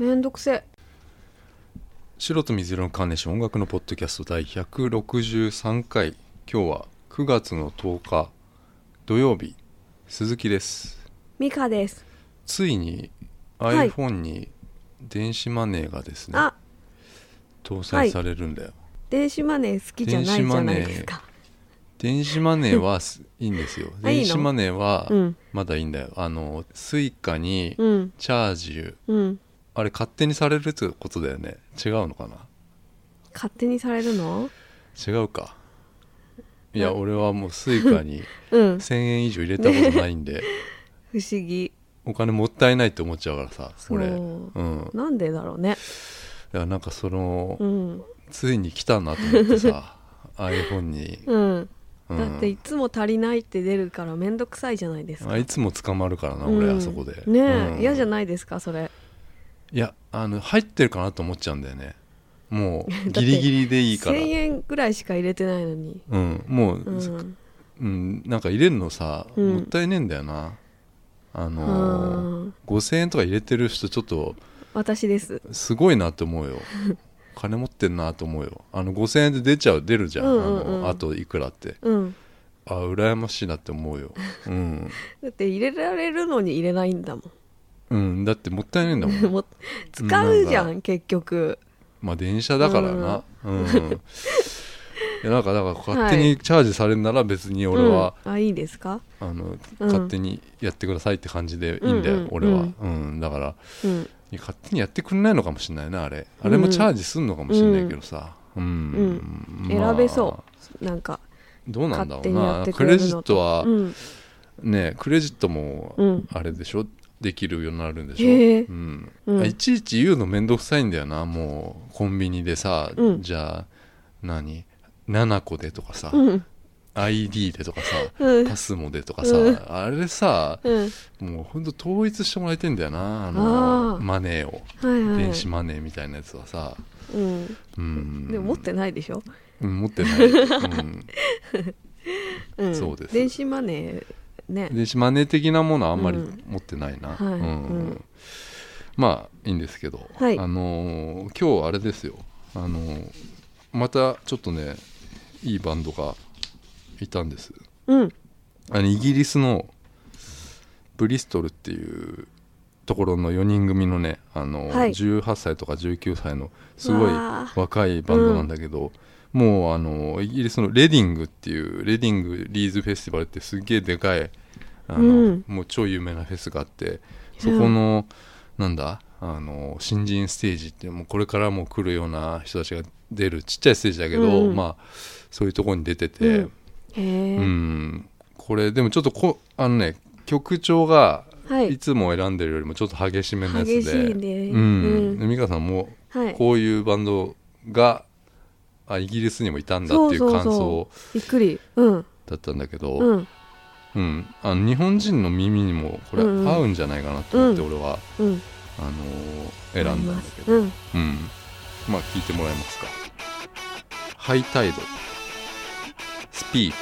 めんどくせ白と水色のカーネーション音楽のポッドキャスト第163回。今日は9月の10日土曜日鈴木です。ミカです。ついにはい。iPhone に電子マネーがですね、あ。搭載されるんだよ、電子マネー好きじゃないじゃないですか。電子マネーはす いいんですよ。あいいの？電子マネーはうん。まだいいんだよ。あのスイカにうん。チャージうんあれ勝手にされるってことだよね。違うのかな？勝手にされるの？違うか。いやうん俺はもうスイカに うん。1000円以上入れたことないんで。不思議。お金もったいないって思っちゃうからさ俺。う。ん。なんでだろうね。いやなんかその、うん。ついに来たなと思ってさ iPhone に、うん。うん。だっていつも足りないって出るからめんどくさいじゃないですか。あいつも捕まるからな、うん。俺あそこで。ねえ、うん。嫌じゃないですかそれいやあの入ってるかなと思っちゃうんだよね。もう ギリギリでいいから。1000円ぐらいしか入れてないのに。うんもう、うん。うん、なんか入れるのさ、うん。もったいねえんだよな。あうのーん5000円とか入れてる人ちょっと私です。すごいなって思うよ。金持ってんなと思うよ。あの5000円で出ちゃう出るじゃん,、うんうんうん。あのあといくらって。うん。あ羨ましいなって思うよ。うん、だって入れられるのに入れないんだもうん、だってもったいないんだもん。使うじゃなん結局。まあ電車だからな。うん、いやなんかだから勝手はにチャージされるなら別に俺は、うん、あいいですか？あのうん。勝手にやってくださいって感じでいいんだよ、うん。うん俺は、うん、だから勝手にやってくんないのかもしれないなあれ。あれもチャージすんのかもしれないけどさ。うん、まあ選べそう。なんかどうなんだろうな。クレジットはうん。ねクレジットもうん。あれでしょ？できるようになるんでしょ、へえ。うん。うん。いちいち言うのめんどくさいんだよなもうコンビニでさ、うんじゃあ何？7個でとかさ、うん。ID でとかさ、うん。パスモでとかさ、うん。あれさうん。もうほんと統一してもらいたいんだよなあのマネーを、はいはい。電子マネーみたいなやつはさ。うん。うん。でも持ってないでしょ、うん持ってない、うん、うん、そうです。電子マネーね。電子マネー的なものはあんまりうん持ってないな、はい。うん。うん。まあいいんですけど、はい。あのー今日あれですよ、あのーまたちょっとねいいバンドがいたんです。うん。あのイギリスのブリストルっていうところの4人組のね、あのーはい。18歳とか19歳のすごいわ若いバンドなんだけど、もうあのイギリスのレディングっていうレディングリーズフェスティバルってすっげえでかいあの、うん。もう超有名なフェスがあってそこの、なんだあの新人ステージってもうこれからも来るような人たちが出るちっちゃいステージだけど、うん。まあそういうところに出てて、うん。これでもちょっとこあのね曲調がはい。いつも選んでるよりもちょっと激しめのやつで、激しいね。うん。美香さんもはい。こういうバンドがあイギリスにもいたんだっていう感想。びっくり。うん。だったんだけど、うん。うん。あの日本人の耳にもこれ合うんじゃないかなと思ってうん。俺は、うん。あのー選んだんだけど、うん。うん。まあ聞いてもらえますか「ハイタイド」「スピーク」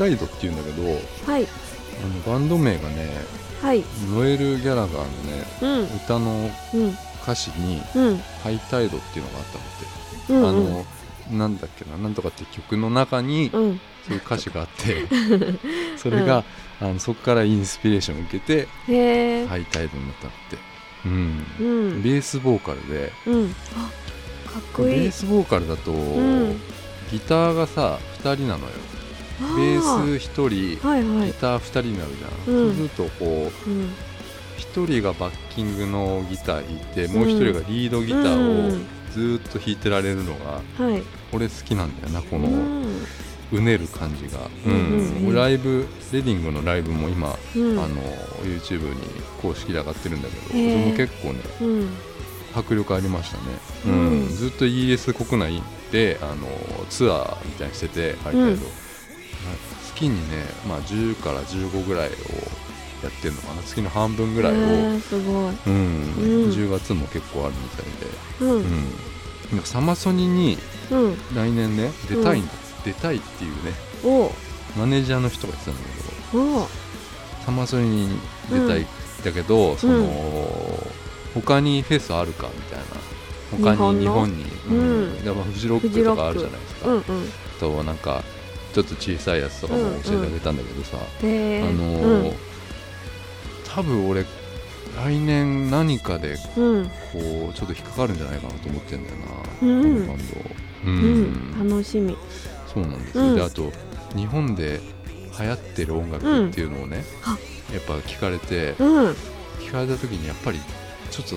タイドっていうんだけどはい。あのバンド名がねはい。ノエル・ギャラガーのねうん。歌のうん。歌詞にうん「ハイタイド」っていうのがあったのって、うんあのなんだっけななんとかって曲の中にうん。そういう歌詞があって それが、あのそこからインスピレーションを受けてハイタイドになったのって、うん。うん。ベースボーカルで。かっこベい。いースボーカルだと、ん。ギターがさ2人なのよ。あベース1人はいはい。ギター2人になるじゃん、うん。そうするとこううん1人がバッキングのギター弾いてもう1人がリードギターをずーっと弾いてられるのがはい。俺好きなんだよなこうのん。うねる感じが、うんうんうん。ライブレディングのライブも今、うん。あの YouTube に公式で上がってるんだけどそへー。れも結構ねうん。迫力ありましたね、ううん。んずっとイギリス国内であのツアーみたいにしててハイタイド、うん月にね、まあ、10から15ぐらいをやってるのかな。月の半分ぐらいを、すごい。うん。うん。10月も結構あるみたいで、うん。うん。なんかサマソニにうん。来年ね出たい出たいっていうねマネージャーの人が言ってたんだけど。サマソニに出たいんだけど、その他にフェスあるかみたいな。他に日日本に、うん。やっぱフジロックとかあるじゃないですか、うんうん。となんかちょっと小さいやつとかも教えてあげたんだけどさ、あのー多分俺来年何かでうん。こうちょっと引っかかるんじゃないかなと思ってんだよな、うん。このバンド。ううん。ん楽しみ。そうなんですよ、うん。であと日本で流行ってる音楽っていうのをね、あ。やっぱ聞かれて、うん。聞かれた時にやっぱりちょっと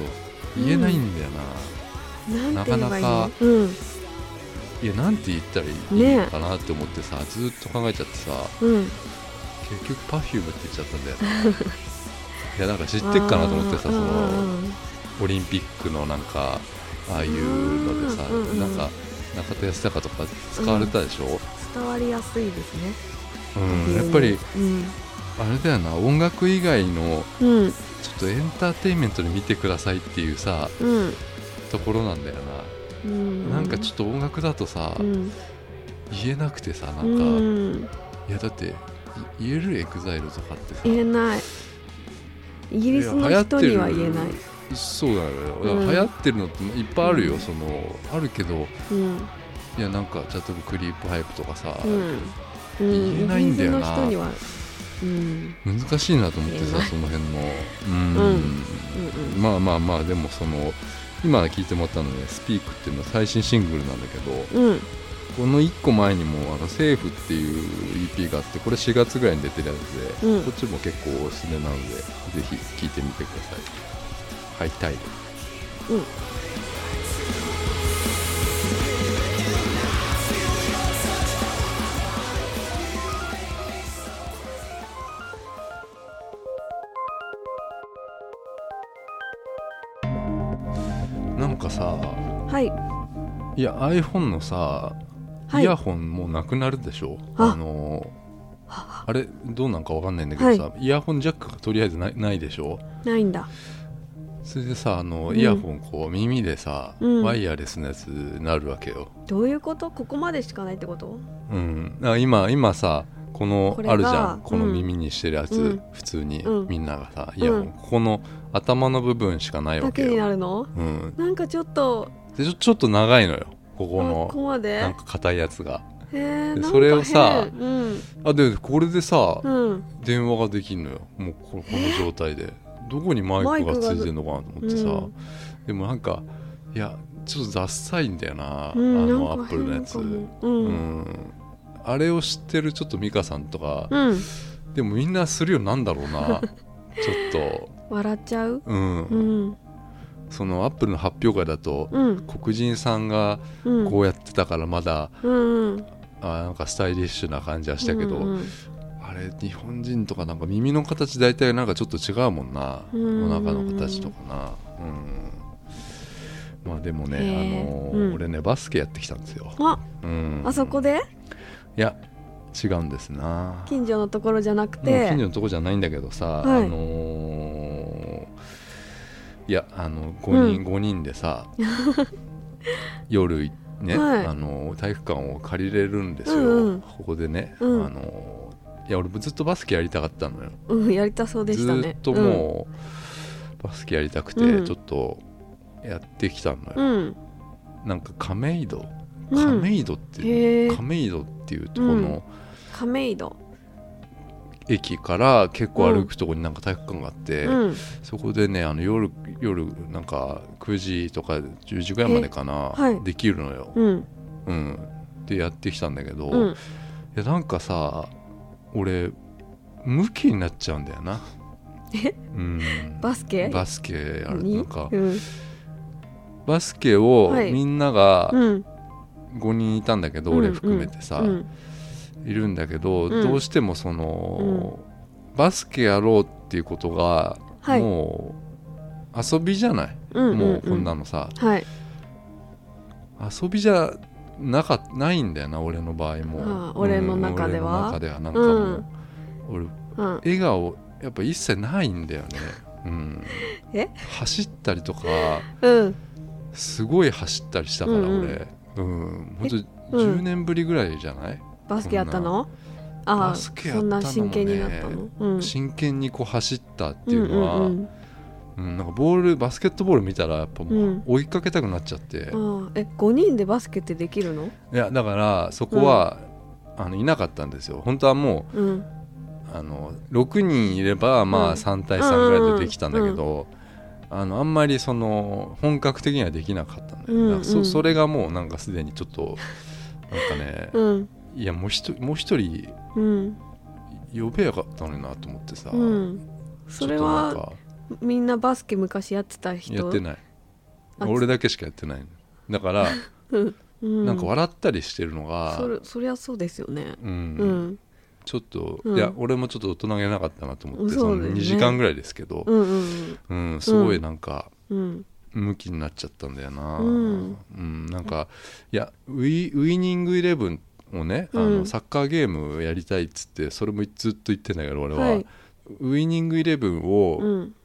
言えないんだよな、なかなのうんいやなんて言ったらいいのかなって思ってさ、ずっと考えちゃってさうん。結局 Perfume って言っちゃったんだよ。ね いやなんか知ってっかなと思ってさそうんのうん。オリンピックのなんかああいうのでさ、うんうんうん。なんか中田ヤスタカとか使われたでしょ、伝わりやすいですね。うんやっぱりうん。あれだよな音楽以外のうん。ちょっとエンターテインメントで見てくださいっていうさうん。ところなんだようん。な、なんかちょっと音楽だとさ、うん。言えなくてさなんか、うん。いやだってい言えるエグザイルとかってさ。言えない。イギリスの人には言えない。そうだよ。だからうん。流行ってるのっていっぱいあるよ、うん。そのあるけどうん。いやなんか例えばクリープハイプとかさ、うん。言えないんだよな。うん。難しいなと思ってさその辺の。うん、うん。まあまあまあでもその今聞いてもらったのね「スピークっていうのは最新シングルなんだけどうん。この1個前にも「あのセーフっていう EP があってこれ4月ぐらいに出てるやつで、うん。こっちも結構おすすめなのでぜひ聴いてみてください。ハイタイドうんいいや iPhone のさ、はい。イヤホンもうなくなるでしょ？あ。のあれどうなんかわかんないんだけどさ、イヤホンジャックがとりあえずないないでしょ？ないんだ。それでさあのうん。イヤホンこう耳でさ、うん。ワイヤレスのやつになるわけよ、どういうこと？ここまでしかないってこと？うん、今今さこのあるじゃん。このうん耳にしてるやつ、うん。普通に、うん。みんながさイヤホン、うん。ここの頭の部分しかないわだけになけよ、るの？うん、なんかちょっとでちょちょっと長いのよ。こここのこまで？なんか硬いやつが。でそれをさ変うん。あでこれでさ、うん。電話ができんのよ。もうここの状態で。どこにマイクがついてんのかなと思ってさ、うん。でもなんかいやちょっとダッサいんだよな、うんあのアップルのやつ、ううん。ん。あれを知ってるちょっと美香さんとか、うん。でもみんなするよなんだろうな。ちょっ笑っちゃう？とうん、うんそのアップルの発表会だと、うん。黒人さんがうん。こうやってたからまだ、あなんかスタイリッシュな感じはしたけど、あれ日本人とかなんか耳の形大体なんかちょっと違うもんな、うん。お腹の形とかな。うん。まあでもね、あのーうん。俺ねバスケやってきたんですよ、あうん、あそこで？いや違うんですな。近所のところじゃなくて。近所のとこじゃないんだけどさ、はい。あのーいやあの5人、うん。5人でさ 夜ね、はい。あの体育館を借りれるんですよ、うんうん。ここでね、うん。あのいや俺もずっとバスケやりたかったのよ。うんやりたそうでしたね。ずっともう、バスケやりたくてうん。ちょっとやってきたのよ、うん、うんなんか亀戸。うん。亀戸ってへいう、え亀戸っていうところの亀戸駅から結構歩くところになんか体育館があって、うん。そこでねあの夜夜なんか9時とか10時ぐらいまでかな、えはい。できるのよ、うん。うん、でやってきたんだけど、いうん。やなんかさ俺ムキになっちゃうんだよな。え？うん、バスケ？バスケやる。に？なんかうん。バスケをはい。みんながうん。5人いたんだけど、俺含めてさ、うんいるんだけど、うん。どうしてもその、バスケやろうっていうことが、はい。もう遊びじゃない、うんもうこんなののさ。はい。遊びじゃなかないんだよな俺の場合も、俺の中では。中ではなんかも。う、俺うん。笑顔やっぱ一切ないんだよね、うん、え？走ったりとかうん。すごい走ったりしたからうんうん。俺。うん。本当にうん。10年ぶりぐらいじゃない、バスケやったの？ああそんな真剣になったの？うん。真剣にこう走ったっていうのは、うんうんうん。なんかボールバスケットボール見たらやっぱもううん。追いかけたくなっちゃって、うんえ5人でバスケってできるの？いやだからそこは、あのいなかったんですよ。本当はもうあの6人いればまうん。あ3対3ぐらいでできたんだけど、あのあんまりその本格的にはできなかったんだよ、うんうん。それがもうなんかすでにちょっとなんかね、うんいやもう一人もう一人うん。呼べよかったのになと思ってさ、うん。それはかみんなバスケ昔やってた人？やってない。あ俺だけしかやってないだから、うん。なんか笑ったりしてるのがそりゃそうですよね。うん。うん。ちょっと、うん。いや俺もちょっと大人げなかったなと思って、そうのそだよね。2時間ぐらいですけど、うんうんうん。すごいなんか、うん。向きになっちゃったんだよな、うん。うんなんかいやウィウイニングイレブンをね、あうん。のサッカーゲームやりたいっつってそれもずっと言ってんだけど俺は、はい。ウイニングイレブンを、うん。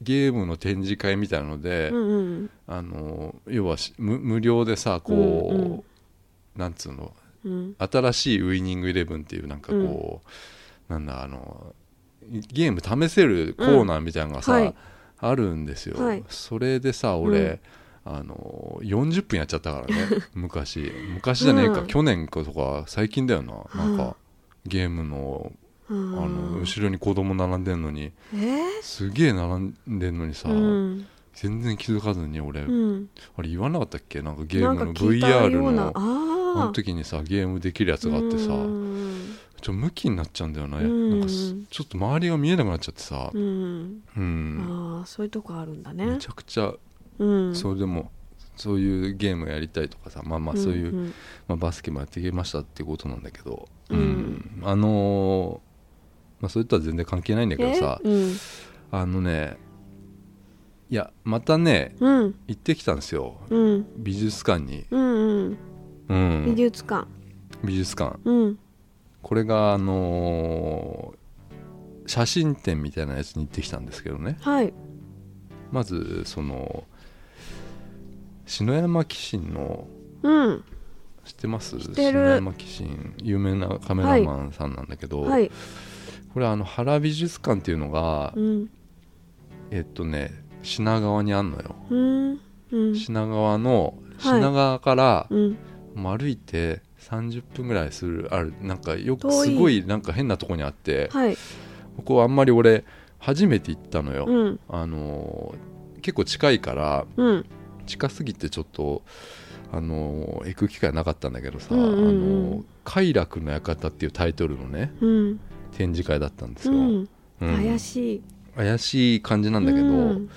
ゲームの展示会みたいなので、うんうんあの要はし無無料でさこう、うんうんなんつうの？うん。新しいウイニングイレブンっていうなんかこう、なんだあのゲーム試せるコーナーみたいなのがさ、うん。はい。あるんですよ、はい。それでさ俺、あの40分やっちゃったからね 昔。昔じゃねえか、うん。去年かとか最近だよな。なんか、はゲームのああの後ろに子供並んでんのに。えー？すげえ並んでんのにさ、うん。全然気づかずに俺、うん。あれ言わなかったっけ？なんかゲームの VR の。あの時にさゲームできるやつがあってさうん。ちょっとムキになっちゃうんだよな,、うん。なんかすちょっと周りが見えなくなっちゃってさ。う、ん。うん。ああそういうとこあるんだめねちゃくちゃ、うんそれでもそういうゲームやりたいとかさまあまあそういう、んん。まあ、バスケもやってきましたっていうことなんだけど、うん。あのーまあ、それとは全然関係ないんだけどさえ？うん。あのねいやまたねうん。行ってきたんですよ。うん。美術館に、うんうん。うん、美術館。美術館。うん。これがあのー写真展みたいなやつに行ってきたんですけどね。はい。まずその篠山紀信のうん。知ってます？篠山紀信。有名なカメラマンさんなんだけど、はい。これあの原美術館っていうのが、うん。えっとね品川にあんのよ、うん。うん。品川のはい。品川からうん。もう歩いて30分ぐらいするあるなんかよくすごいなんか変なとこにあってはい。ここあんまり俺初めて行ったのよ、うん。あのー結構近いからうん近すぎてちょっとあのー行く機会なかったんだけどさ「うんうんうん。あのー快楽の館」っていうタイトルのねうん。展示会だったんですよ、うん。うん。怪しい。怪しい感じなんだけど、うん。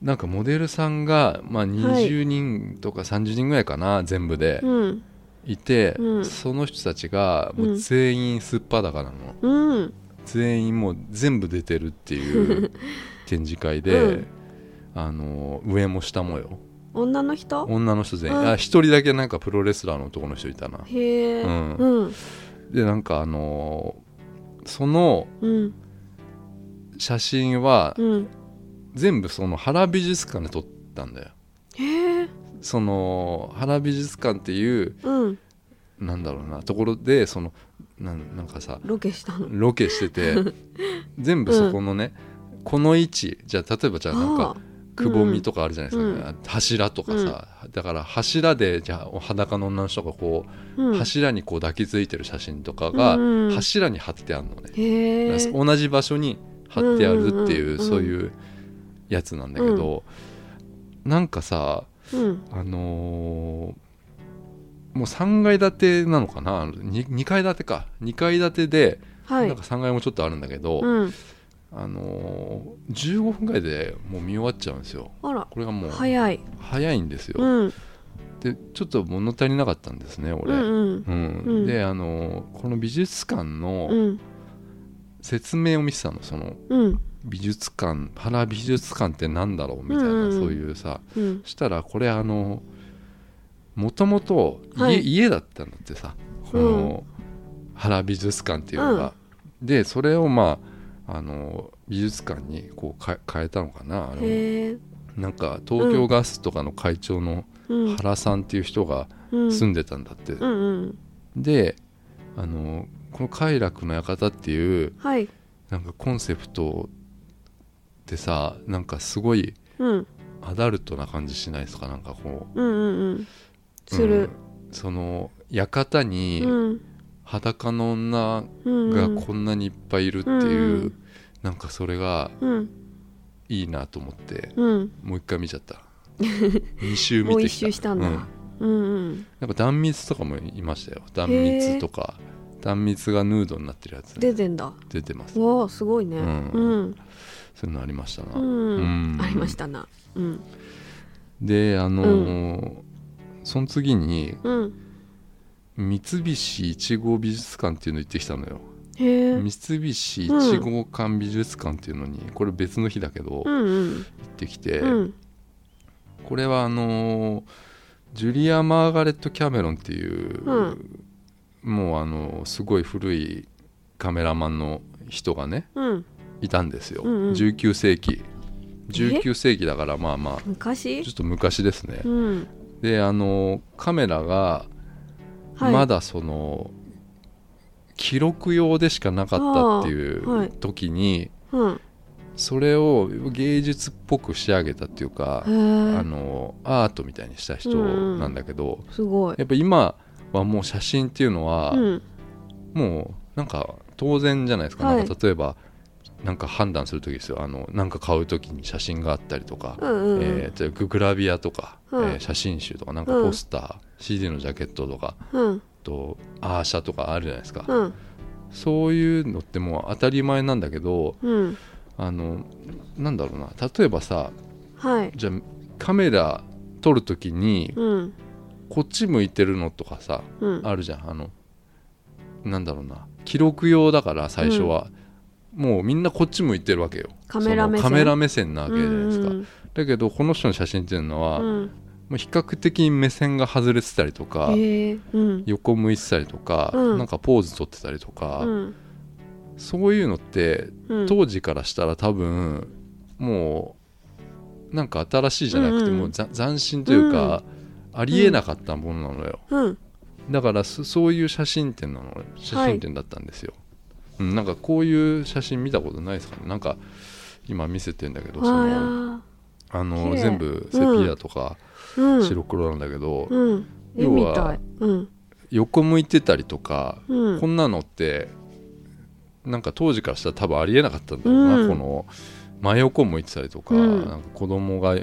なんかモデルさんが、まあ、20人とか30人ぐらいかな、全部でうん。いて、うん。その人たちがもう全員すっぱだかなの、うん。全員もう全部出てるっていう 展示会で、うんあの上も下もよ。女の人？女の人全員。うん。あ一人だけなんかプロレスラーの男の人いたな。へえうん。うん。でなんかあのそのうん。写真はうん。全部その原美術館で撮ったんだよ。へえその原美術館っていううん。なんだろうなところでそのなんなんかさロケしたの。ロケしてて 全部そこのね、この位置じゃあ例えばじゃあなんかくぼみとかあるじゃないですか、うん。柱とかさ、だから柱でじゃあ裸の女の人がこう、うん。柱にこう抱きついてる写真とかが柱に貼ってあるのね、同じ場所に貼ってあるっていう,、そういうやつなんだけど、なんかさうん。あのーもう3階建てなのかな？2, 2階建てか。2階建てで、はい。なんか3階もちょっとあるんだけど、うんあのー15分ぐらいでもう見終わっちゃうんですよ。これがもう早い。早いんですよ、うん。でちょっと物足りなかったんですねう俺、んうん。うん。うん。であのーこの美術館うのん。説明を見てたのそのうん。美術館原美術館ってなんだろうみたいな、うんうんそういうさ。うん。したらこれあのもともと家だったんだってさ。この原美術館っていうのが、でそれをまああの美術館にこうか変えたのかなあれへえ。なんか東京ガスとかの会長のうん。原さんっていう人がうん。住んでたんだって、であのこの快楽の館っていうはい。なんかコンセプトってさなんかすごいうん。アダルトな感じしないですかなんかこう。うんうんうん。すうるん。その館にうん裸の女うんがこんなにいっぱいいるっていう、うんなんかそれがうん。いいなと思ってうん。もう一回見ちゃった。2周見てきた。もうしたんだ。うん。うんうん。なんか断蜜とかもいましたよ。断蜜とか断蜜がヌードになってるやつ。出てんだ。出てます。わあすごいね。うん。うん。そういうのありましたな、うん。うん。ありましたな。うん。であのーその次にうん三菱一号美術館っていうの行ってきたのよ。三菱一号館美術館っていうのにこれ別の日だけど行うんうん。ってきて、うん。これはあのージュリア・マーガレット・キャメロンっていう、うん。もうあのすごい古いカメラマンの人がねうん。いたんですよ、うんうん。19世紀。19世紀だからまあまあ昔？ちょっと昔ですね、うん。であのカメラがはい。まだその、記録用でしかなかったっていう時に、うん。それを芸術っぽく仕上げたっていうか、へあえのアートみたいにした人なんだけど、すごい。やっぱ今はもう写真っていうのは、うん。もうなんか当然じゃないですか,、はい。なんか例えばなんか判断する時ですよ。あのなんか買う時に写真があったりとか、うんうん。うんえーとグラビアとか、うん。えー写真集とかなんかポスター、CD のジャケットとかうん。とアーシャとかあるじゃないですか、うん。そういうのってもう当たり前なんだけどうん。あのなんだろうな。例えばさはい。じゃあカメラ撮る時にうん。こっち向いてるのとかさうん。あるじゃん。あのなんだろうな。記録用だから最初は、もうみんなこっち向いてるわけよ。カメラ目線。そのカメラ目線なわけじゃないですか、うんだけどこの人の写真っていうのは、比較的目線が外れてたりとか、うん。横向いてたりとか、うん。なんかポーズ取ってたりとか、うん。そういうのってうん。当時からしたら多分もうなんか新しいじゃなくて、もうざ斬新というか、ありえなかったものなのよ、うん。だからそそういう写真展なの写真展だったんですよ、うん、なんかこういう写真見たことないですかね。なんか今見せてんだけどそのああの全部セピアとかーうん白黒なんだけど、うん。絵要は横向いてたりとか、うん。こんなのってなんか当時からしたら多分ありえなかったんだろうな、うん。この真横向いてたりとか,、うん。なんか子供が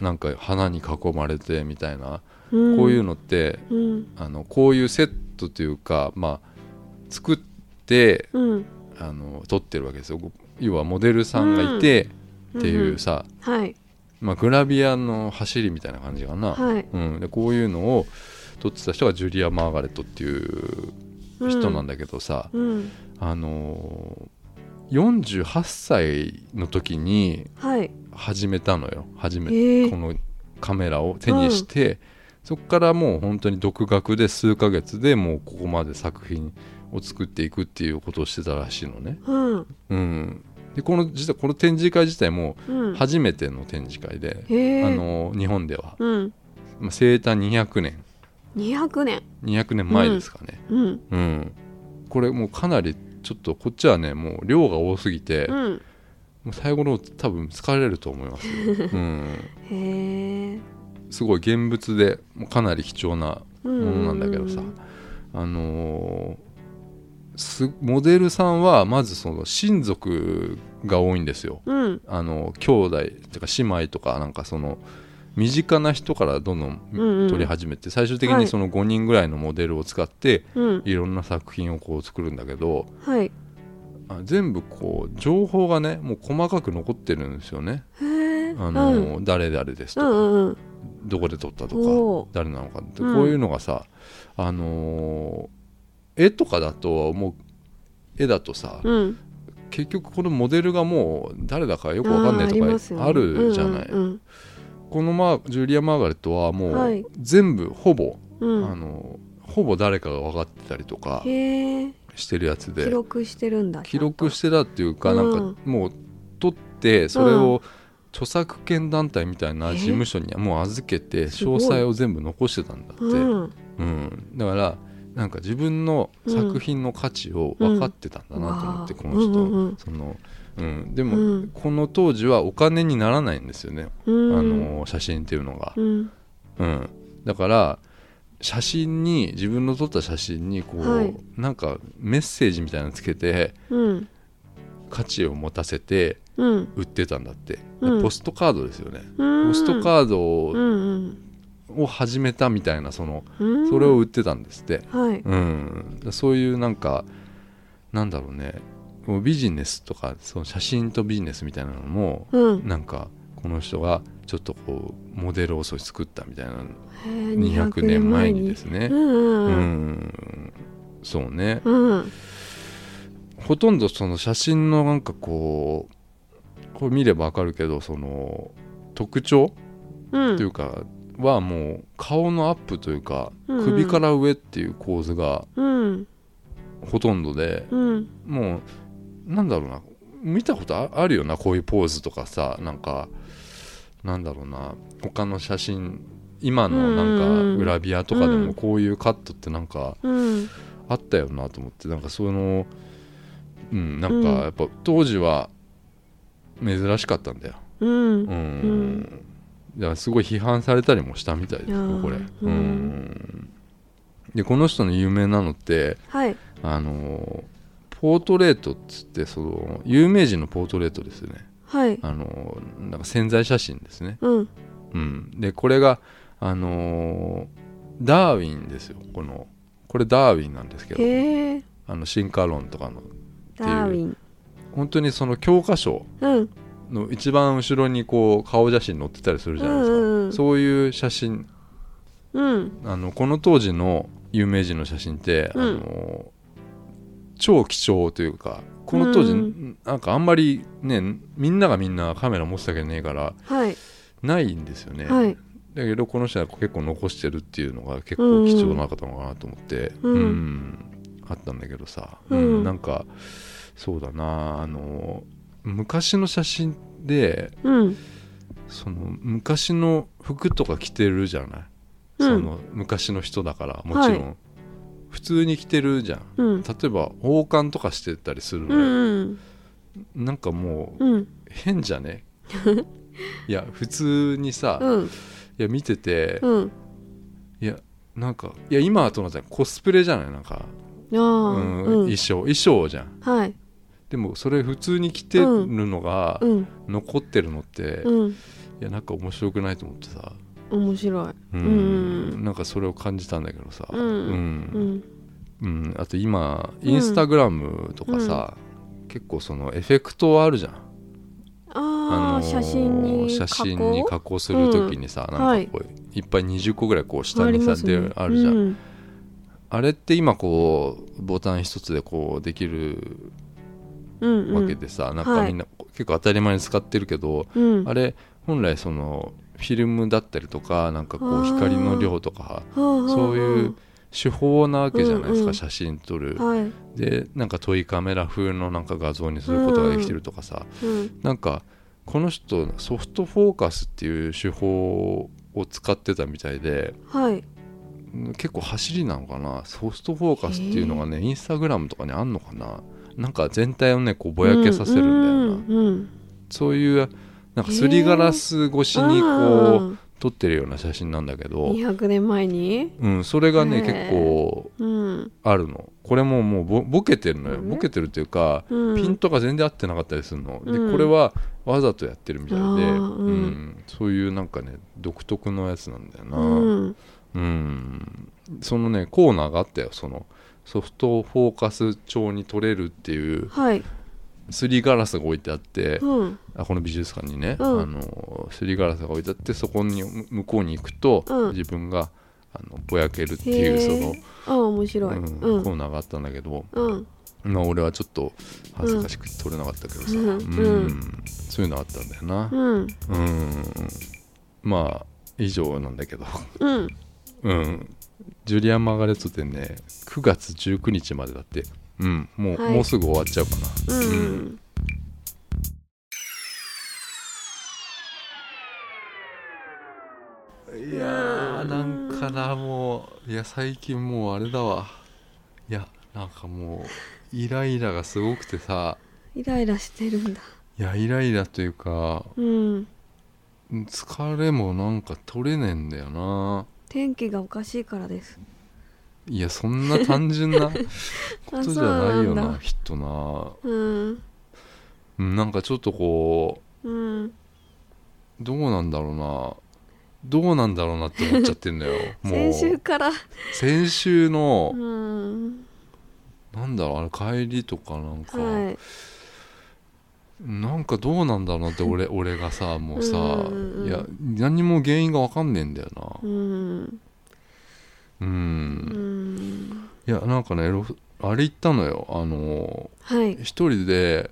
なんか花に囲まれてみたいな、うん。こういうのってうん。あのこういうセットというかまあ作ってうん。あの撮ってるわけですよ。要はモデルさんがいてっていうさ、はいまあ、グラビアの走りみたいな感じかな、はい。うん、でこういうのを撮ってた人がジュリア・マーガレットっていう人なんだけどさ、うん。あのー48歳の時にはい。始めたのよ。初め、へえこのカメラを手にして、そこからもう本当に独学で数ヶ月でもうここまで作品を作っていくっていうことをしてたらしいのね。うん。うん、でこの実はこの展示会自体もうん。初めての展示会で、へえあの日本では。うん。まあ、生誕200年200年200年前ですかね。うん。うん、これもうかなりちょっとこっちはねもう量が多すぎて、もうん。う最後の方多分疲れると思います。よ、うん、へえすごい現物でもうかなり貴重なもものなんだけどさ、あのーすモデルさんはまずその親族が多いんですよ。うん。あの兄弟とか姉妹とかなんかその身近な人からどんどんうんうん。撮り始めて、最終的はい。にその5人ぐらいのモデルを使ってうん。いろんな作品をこう作るんだけどはい。あ全部こう情報がねもう細かく残ってるんですよね、あのー誰々ですとか、うんうんうん。どこで撮ったとか誰なのかって、うん。こういうのがさあのー絵とかだともう。絵だとさ、うん。結局このモデルがもう誰だかよくわかんないとかあるじゃない、このジュリア・マーガレットはもはい。う全部ほぼ、うん。あのほぼ誰かが分かってたりとかしてるやつで。記録してるんだ記録してたっていうか、うん。なんかもう撮ってそれを著作権団体みたいな事務所にもう預けて詳細を全部残してたんだって、うん。うん、だからなんか自分の作品の価値を分かってたんだなと思って、うん。この人、そのうん、でも、うん。この当時はお金にならないんですよね、うん。あの写真っていうのが、うん。うん、だから写真に自分の撮った写真にこう、はい。なんかメッセージみたいなのつけてうん。価値を持たせてうん。売ってたんだって、うん。ポストカードですよね、うん。ポストカードを,、うんうん始めたみたいなそのうん。それを売ってたんですって、はい。うん、そういうなんかなんだろうね。ビジネスとかその写真とビジネスみたいなのもうん。なんかこの人がちょっとこうモデルをそう作ったみたいなへえ200年前にですね。うんうんそうね。うん。ほとんどその写真のなんかこうこれ見ればわかるけどその特徴うん。というかはもう顔のアップというかうん。うん首から上っていう構図がうん。ほとんどでうん。もうなんだろうな見たことああるよなこういうポーズとかさなんかなんだろうな他の写真今のなんかグラビアとかでうんもこういうカットってなんかうん。あったよなと思ってなんかそのうんなんうん。かやっぱ当時は珍しかったんだよ。うん。うん、んだからすごい批判されたりもしたみたいですあよーこれ。うん。うん。でこの人の有名なのってはい。あのポートレートっつってその有名人のポートレートですよね。はい。あのなんか潜在写真ですね、うん。うん、でこれがあのダーウィンですよこの。これダーウィンなんですけど。あの進化論とかの。ダーウィン。本当にその教科書うんの一番後ろにこう顔写真載ってたりするじゃないですか、うんうんうん。そういう写真。うん。あのこの当時の有名人の写真って、うん。あの超貴重というかこの当時、うん。なんかあんまりねみんながみんなカメラ持ってたわけねえからはい。ないんですよね、はい。だけどこの人は結構残してるっていうのが結構貴重な方なのかなと思って、うん。うん。あったんだけどさ、うん。うん。なんかそうだな。あの昔の写真でうん。その昔の服とか着てるじゃない、うん。その昔の人だからもちろん、は普通に着てるじゃん。うん。例えば王冠とかしてたりするうのよ、んなんかもううん。変じゃね？いや普通にさ、いうん。や見てて、うん。いやなんかいや今はとなったらコスプレじゃない？なんか、うん。衣装。衣装じゃん。はいでもそれ普通に着てるのがうん。残ってるのって、いうん。やなんか面白くないと思ってさ。面白い。うん、うん。なんかそれを感じたんだけどさ、うん。うん。あと今インスタグラムとかさ、結構そのエフェクトあるじゃん。ああ写真に写真に加工するときにさ、うん。なんかこうい。っぱい20個ぐらいこう下にさ、であるじゃん、うん。あれって今こうボタン一つでこうできるうんわけでさ、なんかみんな結構当たり前に使ってるけど、うん。あれ本来そのフィルムだったりとかなんかこう光の量とかそそういう手法なわけじゃないですか、うんうん。写真撮る、はい。でなんかトイカメラ風のなんか画像にすることができてるとかさ、うんなんかこの人ソフトフォーカスっていう手法を使ってたみたいではい。結構走りなのかな。ソフトフォーカスっていうのがねインスタグラムとかにあんのかななんか全体をねこうぼやけさせるんだよな、うんうんそういうなんかすりガラス越しにこう撮ってるような写真なんだけど、200年前に？うん、それがね結構うん。あるの。これももうボボケてるのよ。うん。ボケてるっていうか、うん。ピントが全然合ってなかったりするの、うん。でこれはわざとやってるみたいで、うん。うんそういうなんかね独特のやつなんだよな。うん。うん。そのねコーナーがあったよそのソフトフォーカス調に撮れるっていうはい。すりガラスが置いてあって、うん。あこの美術館にね、うん。あのすりガラスが置いてあってそこにむ向こうに行くと、うん。自分があのぼやけるってへいうー。その、あ面白い。コーナーがあったんだけど、うん。まあ俺はちょっと恥ずかしくて撮れなかったけどさ、うん。うん。そういうのあったんだよな。うん。うん。まあ以上なんだけど。うん。うんジュリアン・マーガレット展ね9月19日までだって。うんもう、はい。もうすぐ終わっちゃうかな。うん。いやーなんかなもう。いや最近もうあれだわ。いやなんかもうイライラがすごくてさ。イライラしてるんだ。いやイライラというかうん。疲れもなんか取れねえんだよな天気がおかしいからです。いやそんな単純な ことじゃないよなきっとな。うん。うんなんかちょっとこうん。うどうなんだろうな。どうなんだろうなって思っちゃってんだよ。もう。先週から。先週のうん。なんだろうあれ帰りとかなんか、はいなんかどうなんだろうなって俺 俺がさもうさ、うんうんうんいや何も原因が分かんねえんだよな。うん。うん、うん。いやなんかねロあれ行ったのよ。あのはい。一人で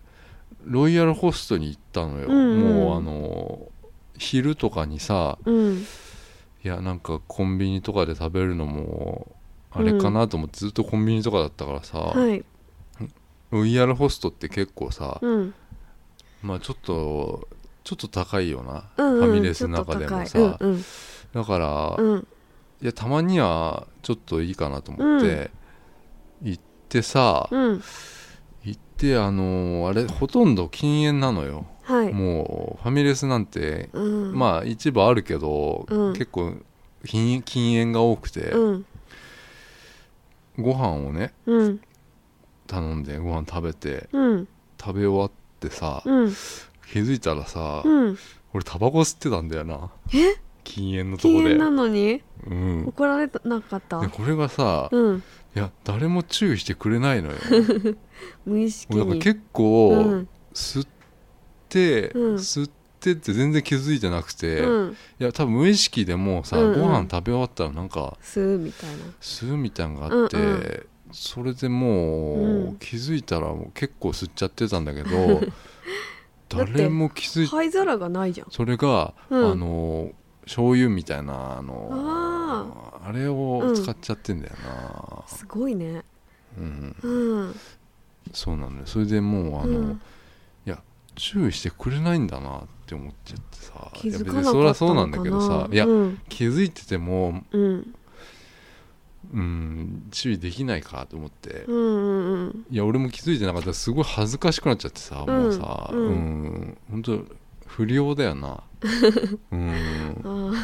ロイヤルホストに行ったのよ、うんうん。もうあの昼とかにさうん。いやなんかコンビニとかで食べるのもあれかなと思って、ずっとコンビニとかだったからさ、はい。ロイヤルホストって結構さ、うんまあちょっとちょっと高いよな、うんうんファミレスの中でもさ、ちょっと高い。うんだから、うん。うんいやたまにはちょっといいかなと思って、行ってさ、うん。行ってあのーあれほとんど禁煙なのよ、はい。もうファミレスなんて、うん。まあ一部あるけど、うん。結構禁禁煙が多くて、うん。ご飯をねうん。頼んでご飯食べてうん。食べ終わってさ、うん。気づいたらさ、うん。俺タバコ吸ってたんだよな。え？禁煙のとこで。禁煙なのに？うん。怒られなかった？でこれがさ、うん。いや誰も注意してくれないのよ。無意識に。俺なんか結構、うん。吸って、うん。吸ってって全然気づいてなくて、いうん。や多分無意識でもうさ、うんうん。ご飯食べ終わったらなんか吸うみたいな。吸うみたいなのがあって、うんうそれでもう、うん気づいたらもう結構吸っちゃってたんだけど 誰も気づいて灰皿がないじゃん。それが、うん。あの醤油みたいなあのああれを使っちゃってんだよな、すごいね。うん。うん。そうなのよ。それでもうあの、うん。注意してくれないんだなって思っちゃってさ。気づいやかなかったのかな。別にそりゃそうなんだけどさいや、うん。気づいててもうんうん注意できないかと思って、うんうんうん。いや俺も気づいてなかった。らすごい恥ずかしくなっちゃってさ、もうさ。ううん。ん本当不良だよな。うん。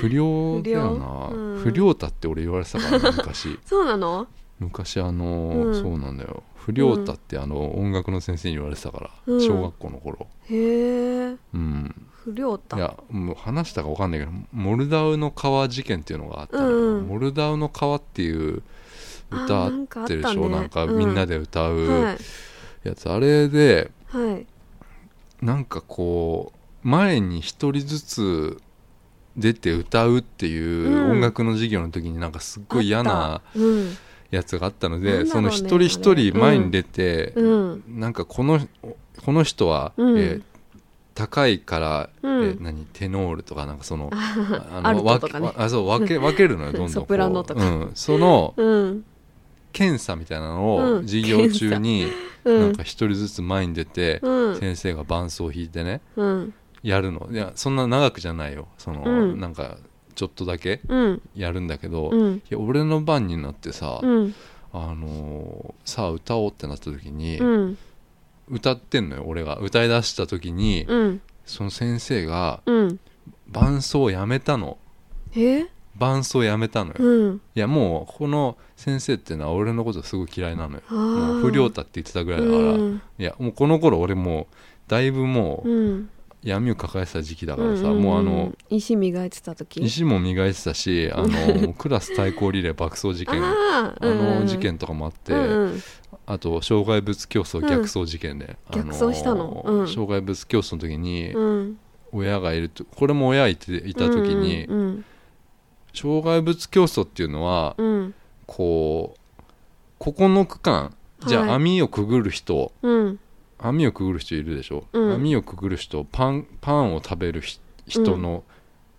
不良だよな。不良？うん。って俺言われてたからな昔。そうなの？昔あの、うん。そうなんだよ。不良太ってあの音楽の先生に言われてたから、うん。小学校の頃。へえうん不良だ。いやもう話したか分かんないけどモルダウの川事件っていうのがあったのよ、うんうん。モルダウの川っていう歌ああなんかあってるでしょ？なんかうん。みんなで歌うはい。やつ、あれではい。なんかこう前に一人ずつ出て歌うっていううん。音楽の授業の時になんかすっごい嫌あなった。うん。やつがあったのなんで、だろうねその一人一人前に出て、うん。なんかこのこの人は、うん。えー高いから、うん。えー何？テノールとかなんかそのあアルトわとかね。わあそう分け分けるのよどんどんこ うソプラノとか。う。ん、そのうん。検査みたいなのをうん。授業中にうなんんか一人ずつ前に出て、うん。先生が伴奏を弾いてねうん。やるの。いやそんな長くじゃないよ。その、うん。なんかちょっとだけうん。やるんだけど、いうん。や俺の番になってさ、うん。あのーさあ歌おうってなった時に、うん歌ってんのよ俺が。歌い出した時に、うん。その先生がうん。伴奏をやめたの。え？伴奏やめたのよ、いうん。やもうこの先生っていうのは俺のことすごい嫌いなのよ。あもうー不良太って言ってたぐらいだから、うん。いやもうこの頃俺もうだいぶもううん闇を抱えてた時期だからさ、んんん。もうあの石磨いてた時？石も磨いてたしあの クラス対抗リレー爆走事件。あの事件とかもあって、うんうん。あと障害物競争逆走事件で、あの逆走したの？うん。障害物競争の時にうん。親がいるとこれも親いていた時に、うん障害物競争っていうのは、うん。こうここの区間じゃはい。あ網をくぐる人、うん網をくぐる人いるでしょ、うん。網をくぐる人パンパンを食べるひ人の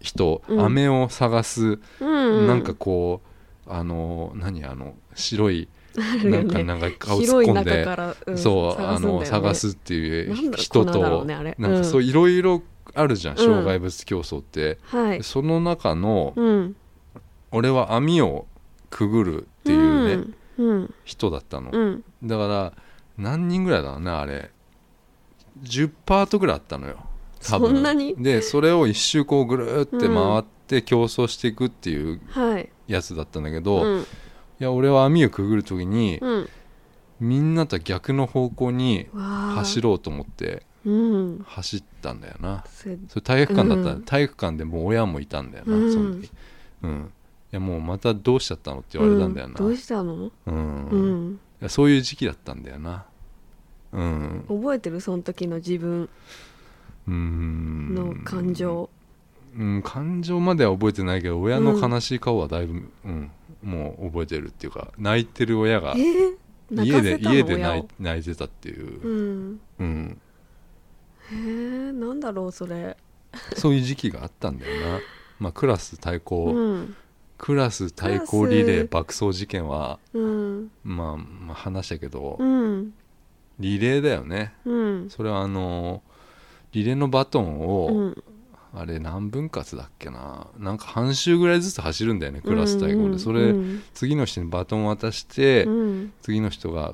人、うん。飴を探す、うんなんかこうあの何あの白いなんかねなんか顔突っ込んで、うんそうあの探すすっていう人とかそういろいろあるじゃん、障害物競争って、はい。その中のうん。俺は網をくぐるっていうね、うん。人だったの、うん。だから何人ぐらいだろうねあれ。10パートぐらいあったのよ。多分。そんなに？でそれを一周こうぐるーって回って競争していくっていうはい。やつだったんだけど、いうん。や俺は網をくぐる時に、うん。みんなと逆の方向にわあ。走ろうと思ってうん。走ったんだよな。それそれ体育館だった、うん。体育館でもう親もいたんだよな、うん。その時。うん。いやもうまたどうしちゃったのって言われたんだよな、うん。どうしたの？うん。うんそういう時期だったんだよな。うん。覚えてる？その時の自分。うんの感情。うん、感情までは覚えてないけど親の悲しい顔はだいぶ、うん。もう覚えてるっていうか泣いてる親がえー？泣家で家で泣泣いてたっていう。う、ん。うん、へえなんだろうそれ。そういう時期があったんだよな、まあ、クラス対抗、うんクラス対抗リレー爆走事件は、うん。まあ、まあ話したけど、うん。リレーだよね。うん。それはあのリレーのバトンを、うん。あれ何分割だっけな。なんか半周ぐらいずつ走るんだよねクラス対抗で、うんそれ、うん次の人にバトンを渡して、うん。次の人が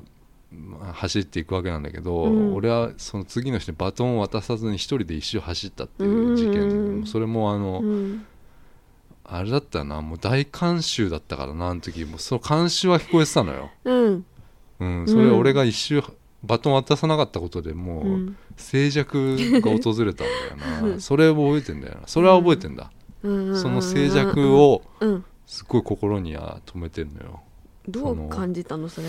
まあ走っていくわけなんだけど、うん。俺はその次の人にバトンを渡さずに一人で一周走ったっていう事件、うん。それもあの、うんあれだったよな。もう大観衆だったからなあの時も。うその観衆は聞こえてたのよ、うん。うん、それ俺が一周バトン渡さなかったことでもう、うん。静寂が訪れたんだようなん。それを覚えてんだよな。それは覚えてんだ、うん。その静寂をうん。すっごい心には止めてんのよ。どう感じたのそれ？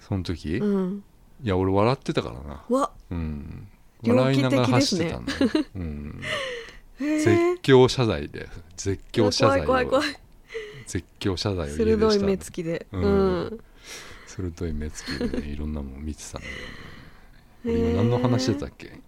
その時、いうん。や俺笑ってたからな。わ。うん。笑いながら走ってたんだよ、うん、へ絶え叫謝罪で絶叫謝罪を。怖い怖い怖い。絶叫謝罪を鋭い目つきで。ううん。ん鋭い目つきでね いろんなもん見てたんだけどね俺今何の話してたっけ？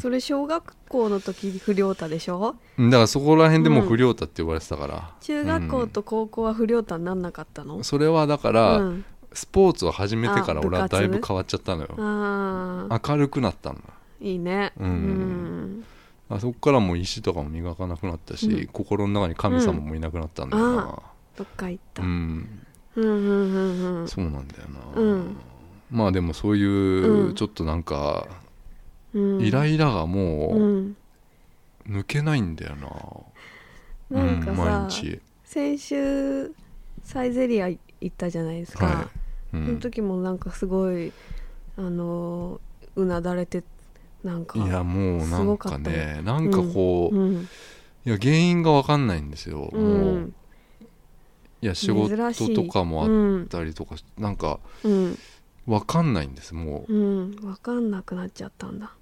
それ小学校の時不良太でしょ？うんだからそこら辺でもう不良太って呼ばれてたから、中学校と高校は不良太になんなかったの？それはだから、うん。スポーツを始めてからあ俺はだいぶ変わっちゃったのよ。明るくなったのいいね。うん。うんあそこからもう石とかも磨かなくなったし、うん。心の中に神様もいなくなったんだよな。どっか行った。ううんん、うんうんうん。そうなんだよな、うん。まあでもそういううん。ちょっとなんか、うん。イライラがうもうん。抜けないんだよな、なんかうん、毎さ日、先週サイゼリア行ったじゃないですか、はい。うん。その時もなんかすごいあのーうなだれてなんかいやもうなすんかねなんかこう、うんいや原因が分かんないんですよ、うもう。んいや仕事とかもあうんったりとか、なんかうん。分かんないんですもう。うん。分かんなくなっちゃったんだ。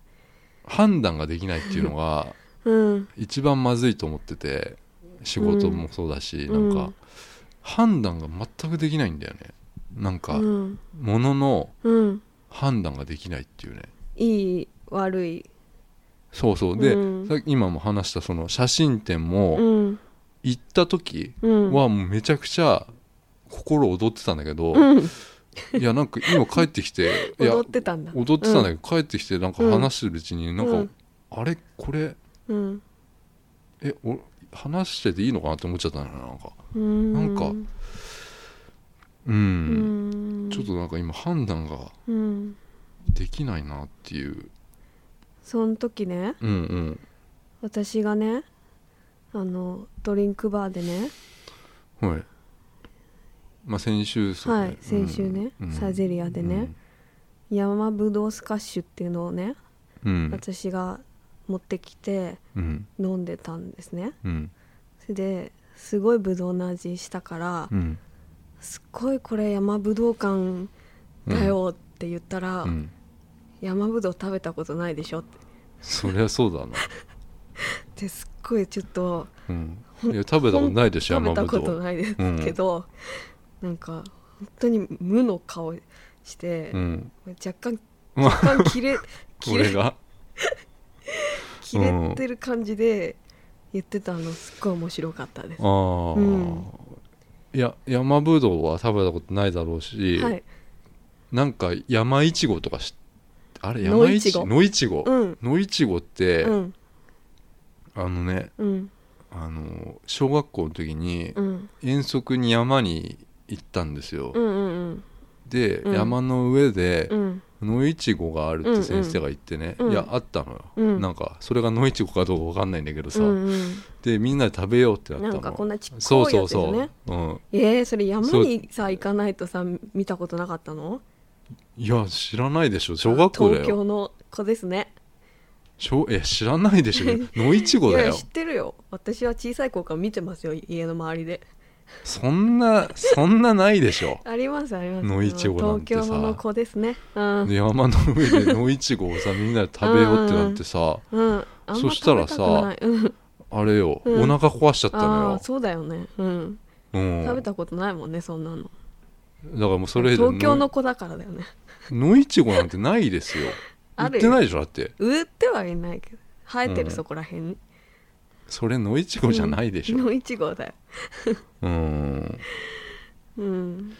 判断ができないっていうのが うん。一番まずいと思ってて仕事もそうだし、うん。なんか判断が全くできないんだよね。なんかうん。もののうん。判断ができないっていうね。いい悪い。そうそう。で、うん。さ今も話したその写真展もうん。行った時うん。はもうめちゃくちゃ心躍ってたんだけど、うん。いやなんか今帰ってきて いや踊ってたんだ。踊ってたんだけど、帰ってきてなんか話してるうちになんか、うんあれ？これ？うん。えお話してていいのかなって思っちゃったのよなんか。うん。なんかう、うんん。ちょっとなんか今判断がうん。できないなっていうその時ねうんうん。私がねあのドリンクバーでねはい。まあ先週そうねはい先週ねうん。サゼリアでね山ぶどうスカッシュっていうのをねうん。私が持ってきてうん。飲んでたんですね。うん。それですごいぶどうの味したからうん。すっごいこれ山ぶどう感だよって言ったら、うん山ぶどう食べたことないでしょって。そりゃそうだな。ですっごいちょっとうん。いや食べたことないでしょ食べた山ぶどう。ことないですけど、なんか本当に無の顔して、うん。若干若干切れ切れ俺が切れ てる感じで言ってたのすっごい面白かったです。ああ、うん。いや山ぶどうは食べたことないだろうし、はい。なんか山いちごとかしあれ野山いちご野いちごうん。野いちごって、うん。あのねうん。あの小学校の時にうん。遠足に山に行ったんですよ、うんうんで、うん。山の上でうん。野いちごがあるって先生が言ってね、うん。うんいやあったのよ、うん。なんかそれが野いちごかどうか分かんないんだけどさ、うんうんでみんなで食べようってなったの。なんかこんなちっそうこいそうそう、やつよねうん、えー、それ山にさ行かないとさ見たことなかったの？いや知らないでしょ。小学校だ東よ京の子ですね。小え知らないでしょ。野いちごだよ。いや知ってるよ。私は小さい頃から見てますよ家の周りで。そんなそんなないでしょ。ありますあります。野いちごなんてさ。東京の子ですね。うん。で山の上で野いちごをさみんなで食べようってなってさ。うん。あんまそしたらさうん。あれよ、うん。お腹壊しちゃったあのあそうだよね。うん。よ、うん、食べたことないもんねそんなの。だからもうそれで東京の子だからだよね野いちごなんてないです よ。売ってないでしょだって。売ってはいないけど。生えてうんるそこら辺。にそれ野いちごじゃないでしょ。野いちごだよ。うん。うん。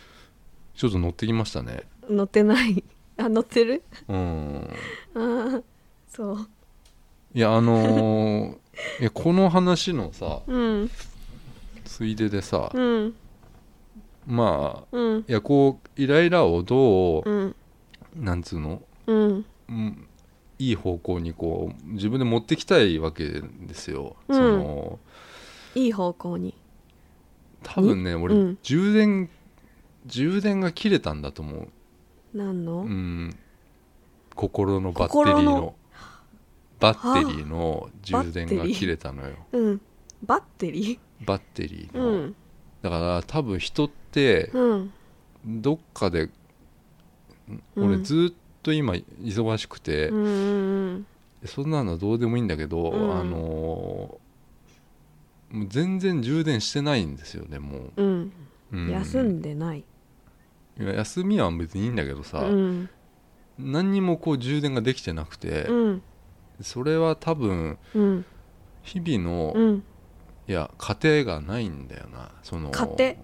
ちょっと乗ってきましたね。乗ってない。あ乗ってる？うん。ああそう。いやあのー いやこの話のさうん。ついででさ、うん。まあうん。いやこうイライラをどう、うんなんつうの、うん。うん、いい方向にこう自分で持ってきたいわけですよ、うん。そのいい方向に。多分ね俺、うん。充電充電が切れたんだと思う、何の、うん、心のバッテリーの。心の？バッテリーの充電が切れたのよ。うん。バッテリバッテリーーの、うん。だから多分人ってうん。どっかで、うん俺ずっと今忙しくて、うんうんそんなのはどうでもいいんだけど、うん。あのーもう全然充電してないんですよねもう。ん。うん。休んでない。いや休みは別にいいんだけどさ、うん。何にもこう充電ができてなくて、うん。それは多分うん。日々の、うん。いや家庭がないんだよなその家庭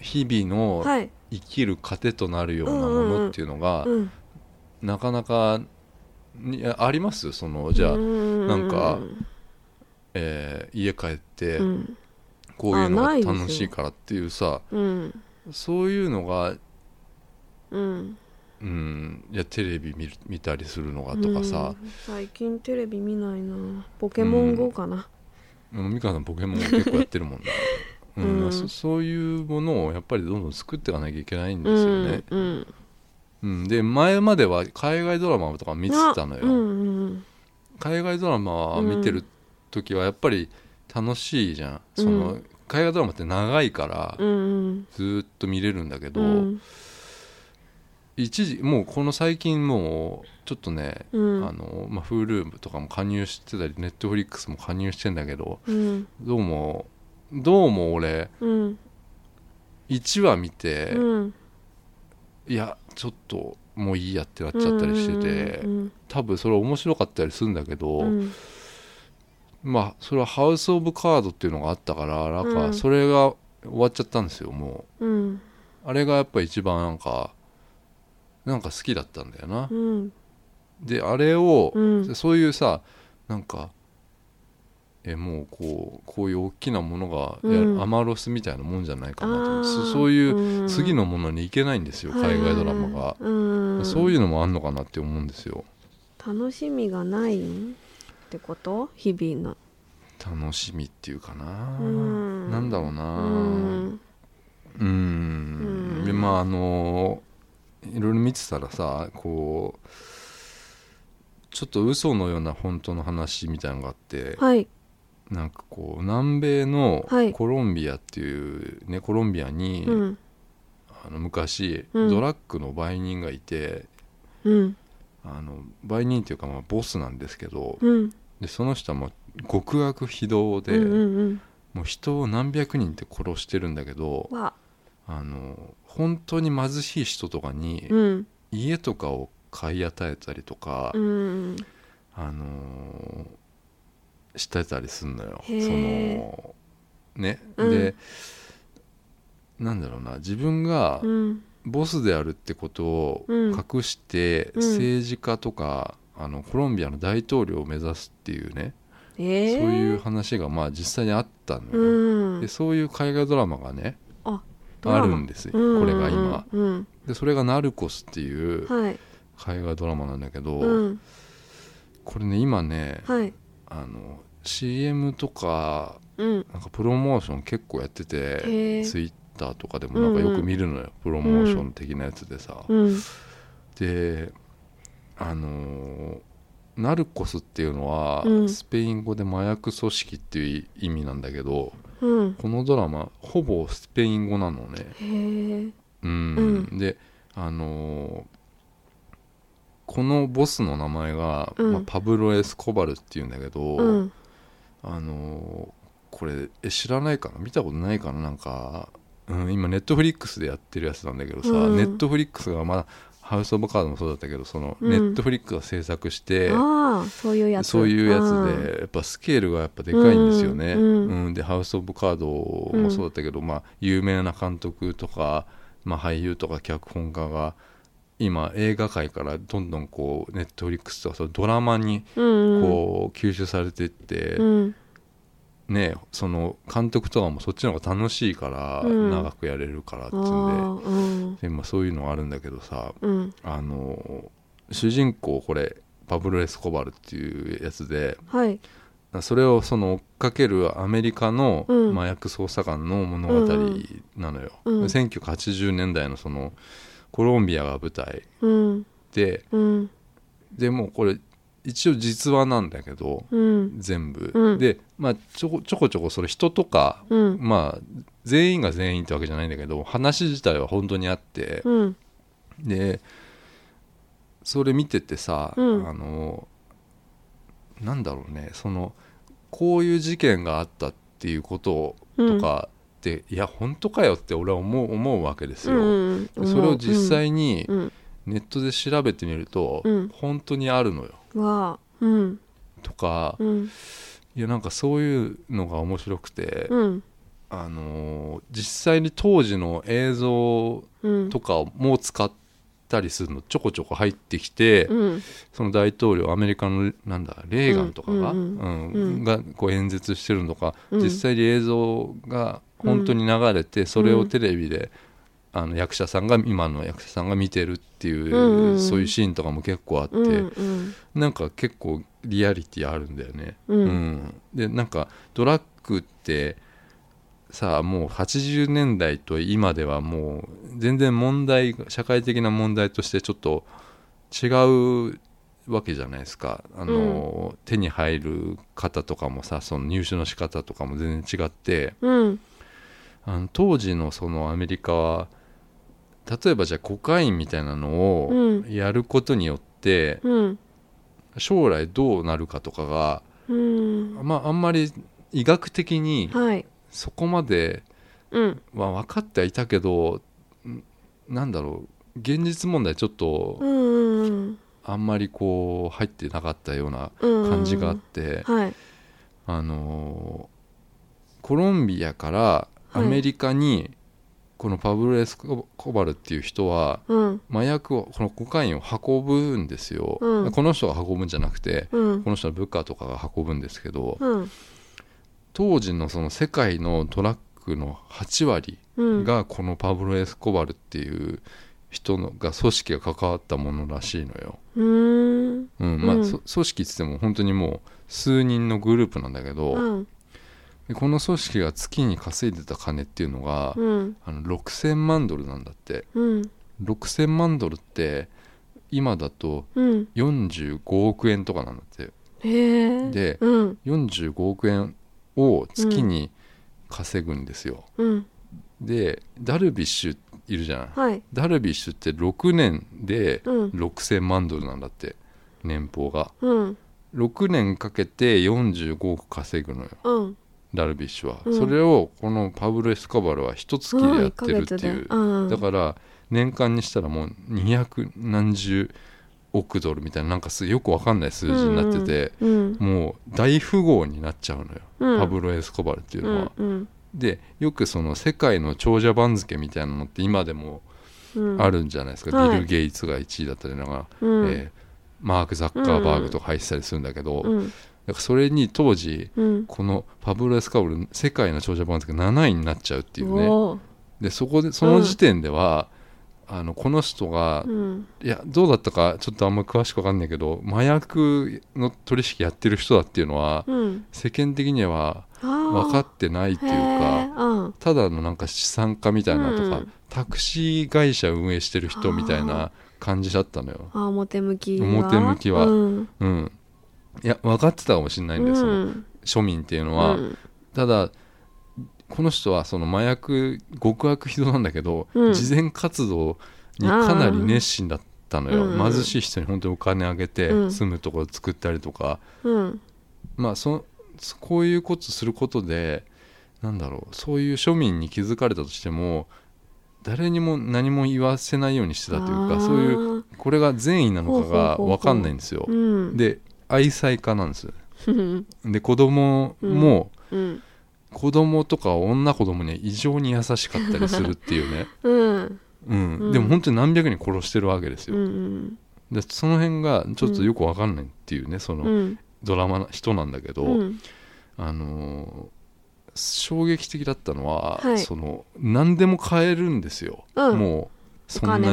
日々のはい生きる糧となるようなものっていうのが、うんなかなかいやあります？そのじゃあ、なんかえー家帰って、うん。こういうのが楽しいからっていうさうん。そういうのが、うん。うん、いやテレビ見る見たりするのがとかさ、うん。最近テレビ見ないな。ポケモン GO かな。うん、美香さんポケモン結構やってるもんな、うん。うん。そそういうものをやっぱりどんどん作っていかなきゃいけないんうですよね、んうんで前までは海外ドラマとか見てたのよ、うんうん海外ドラマ見てる時はやっぱり楽しいじゃん、そのう海外ドラマって長いからずーっと見れるんだけど、うん。一時もうこの最近もうちょっとね、うん。あのまあ、Hulu とかも加入してたり Netflix も加入してんだけどうん。どうもどうも俺うん。1話見て、うん。いやちょっともういいやってなっちゃったりしてて、うん多分それ面白かったりするんだけど、うん。まあそれはハウス・オブ・カードっていうのがあったからなんうん。かそれが終わっちゃったんですよもう。ん。うあれがやっぱ一番なんかなんか好きだったんだよな、うん。であれを、うん。そういうさなんかえもうこうこういう大きなものが、うん。やアマロスみたいなもんじゃないかなと。そそういううん。次のものに行けないんですよ、海外ドラマが、うん。そういうのもあんのかなって思うんですよ。楽しみがないってこと？日々の。楽しみっていうかな、うん。なんだろううな、ん。うーん。うん。でまああのいろいろ見てたらさこうちょっと嘘のような本当の話みたいなのがあって、はいなんかこう南米のはい。コロンビアっていう、ねコロンビアに、うん。あの昔、うん。ドラッグの売人がいてうん。あの売人っていうかまあボスなんですけど、うん。でその人はもう極悪非道で、うんうんうん。もう人を何百人って殺してるんだけどわ。あの本当に貧しい人とかにうん。家とかを買い与えたりとか、うん。あのしてたりすんのよ。そのね、うん。でなんだろうな。自分がうん。ボスであるってことをうん。隠してうん。政治家とか、あのコロンビアの大統領を目指すっていうね、ええそういう話がまあ実際にあったのよ、うん。でそういう海外ドラマがねあるんですよ、うんこれが今。うんでそれが「ナルコス」っていうはい。海外ドラマなんだけど、うん。これね今ね、はい。あの CM とかうん。なんかプロモーション結構やってへてえツイッターとかでもなんかよく見るのよ、プロモーション的なやつでさ、うん。であのーナルコスっていうのは、うん。スペイン語で麻薬組織っていう意味なんだけどうん。このドラマほぼスペイン語なのね。へえうん、うであのーこのボスの名前が、うん。まあ、パブロ・エスコバルっていうんだけど、うんあのーこれえ知らないかな？見たことないかな？なんか、うん、今ネットフリックスでやってるやつなんだけどさ、うん。ネットフリックスがまだハウス・オブ・カードもそうだったけどその、うん。ネットフリックスが制作してういうやつ。そういうやつでやっぱスケールがやっぱでかいんですよね、うんうん。でハウス・オブ・カードもそうだったけど、まあ、有名な監督とか、まあ、俳優とか脚本家が今映画界からどんどんこうネットフリックスとかそのドラマにうんこう吸収されていって、うん。ねその監督とかもそっちの方が楽しいからうん。長くやれるからっていあうん。でで、まあ、そういうのがあるんだけどさうん。あの主人公これパブロ・エスコバルっていうやつではい。それをその追っかけるアメリカのうん。麻薬捜査官の物語なのよ、うん。1980年代のそのコロンビアが舞台。でうんでもこれ一応実話なんだけどうん全部、うんで、まあ、ちょこちょこちょこそれ人とかまあ全員が全員ってわけじゃないんだけど話自体は本当にあって、でそれ見ててさ、うんあのなんだろうねそのこういう事件があったっていうこととかって、いや本当かよって俺は思う思うわけですよ、うんでそれを実際にうん。ネットで調べてみると、うん。本当にあるのよ。うん。とか、うん。いやなんかそういうのが面白くて、うん。あの実際に当時の映像うん。とかも使ったりするのちょこちょこ入ってきて、うん。その大統領アメリカのなんだレーガンとかが,、ううん。ん。うん。がこう演説してるのとか、うん。実際に映像が本当に流れて、それをテレビであの役者さんが今の役者さんが見てるっていう、うんうん。そういうシーンとかも結構あって、うんうん。なんか結構リアリティあるんだよね。うん。でなんかドラッグってさあもう80年代と今ではもう全然問題社会的な問題としてちょっと違うわけじゃないですか。あの、手に入る方とかもさその入手の仕方とかも全然違ってうんあの当時のそのアメリカは例えばじゃあコカインみたいなのをうん。やることによって、うん。将来どうなるかとかが、うん。まあ、あんまり医学的にはい。そこまでうん。は分かってはいたけどんなんだろう現実問題ちょっとあんまりこう入ってなかったようなうん。感じがあって、はい。あのーコロンビアからアメリカにこのパブロ・エスコバルっていう人はうん。麻薬をこのコカインを運ぶんですよ、うん。この人が運ぶんじゃなくてうん。この人の部下とかが運ぶんですけど、うん。当時のその世界のトラックの8割うん。がこのパブロ・エスコバルっていう人のが組織が関わったものらしいのよ、うーん。うん。まあうん。そ組織っつっても本当にもう数人のグループなんだけど、うんでこの組織が月に稼いでた金っていうのが、うん。あの6000万ドルなんだって。うん。6000万ドルって今だとうん。45億円とかなんだって。へえ。でうん。45億円を月に稼ぐんですよ、うん。でダルビッシュいるじゃん。はい。ダルビッシュって6年でうん。6000万ドルなんだって年俸が。うん。6年かけて45億稼ぐのよ。うんダルビッシュは、うん。それをこのパブロ・エスカバルは一月でやってるっていう、うん。だから年間にしたらもう200何十億ドルみたいななんかすよくわかんない数字になってて、うん。もう大富豪になっちゃうのよ、うん。パブロ・エスコバルっていうのは。うん。でよくその世界の長者番付みたいなのって今でもうん。あるんじゃないですか、はい。ビル・ゲイツが1位だったりなんか、うん。えーマーク・ザッカーバーグとか入ってたりするんだけど、だうんからそれに当時うん。このパブロ・エスカバル世界の長者番付が7位になっちゃうっていうね。でそこでその時点では、あのこの人が、うん。いやどうだったかちょっとあんま詳しく分かんないけど麻薬の取引やってる人だっていうのはうん。世間的には分分かってないっていうかうん。ただのなんか資産家みたいなとか、うん。タクシー会社運営してる人みたいな感じだったのよ。あ表向きは表向きは。うん。うん、いや分かってたかもしれないんだよ、そのうん。庶民っていうのは、うん。ただこの人はその麻薬極悪非道なんだけど、うん。慈善活動にかなり熱心だったのよ、うん。貧しい人に本当にお金あげてうん。住むところ作ったりとか、うん。まあそこういうことすることでなんだろうそういう庶民に気づかれたとしても誰にも何も言わせないようにしてたというかそういうこれが善意なのかが分かんないんですよ。うん。で愛妻家なんです。う んで子供も、うん。子供とか女子供には異常に優しかったりするっていうね、うん。うん。うん。でも本当に何百人殺してるわけですうよ、ん。でその辺がちょっとよく分かんないっていうねそのうん。ドラマの人なんだけど、うん。あのー衝撃的だったのは、はい。その何でも買えるんですよ、うん。もうそんなに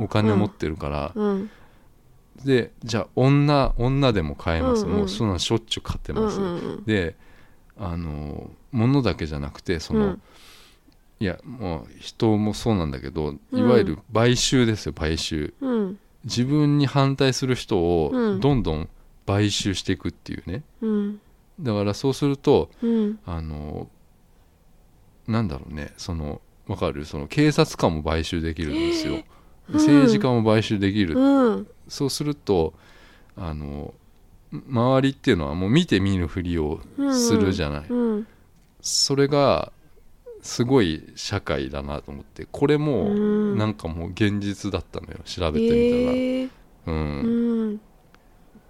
お金持ってるから、うんでじゃあ女女でも買えます、うんうんもうそんなのしょっちゅう買ってうんます、うん。であの物だけじゃなくてその、うん。いやもう人もそうなんだけどうんいわゆる買収ですよ買収。うん。自分に反対する人をうん。どんどん買収していくっていうね。うん。だからそうするとうん。あのなんだろうねそのわかる？その警察官も買収できるんですよ、うん。政治家も買収できる、うんそうするとあの周りっていうのはもう見て見ぬふりをするじゃない、うんそれがすごい社会だなと思ってこれもうん。なんかもう現実だったのよ調べてみたら、ええうん。うん。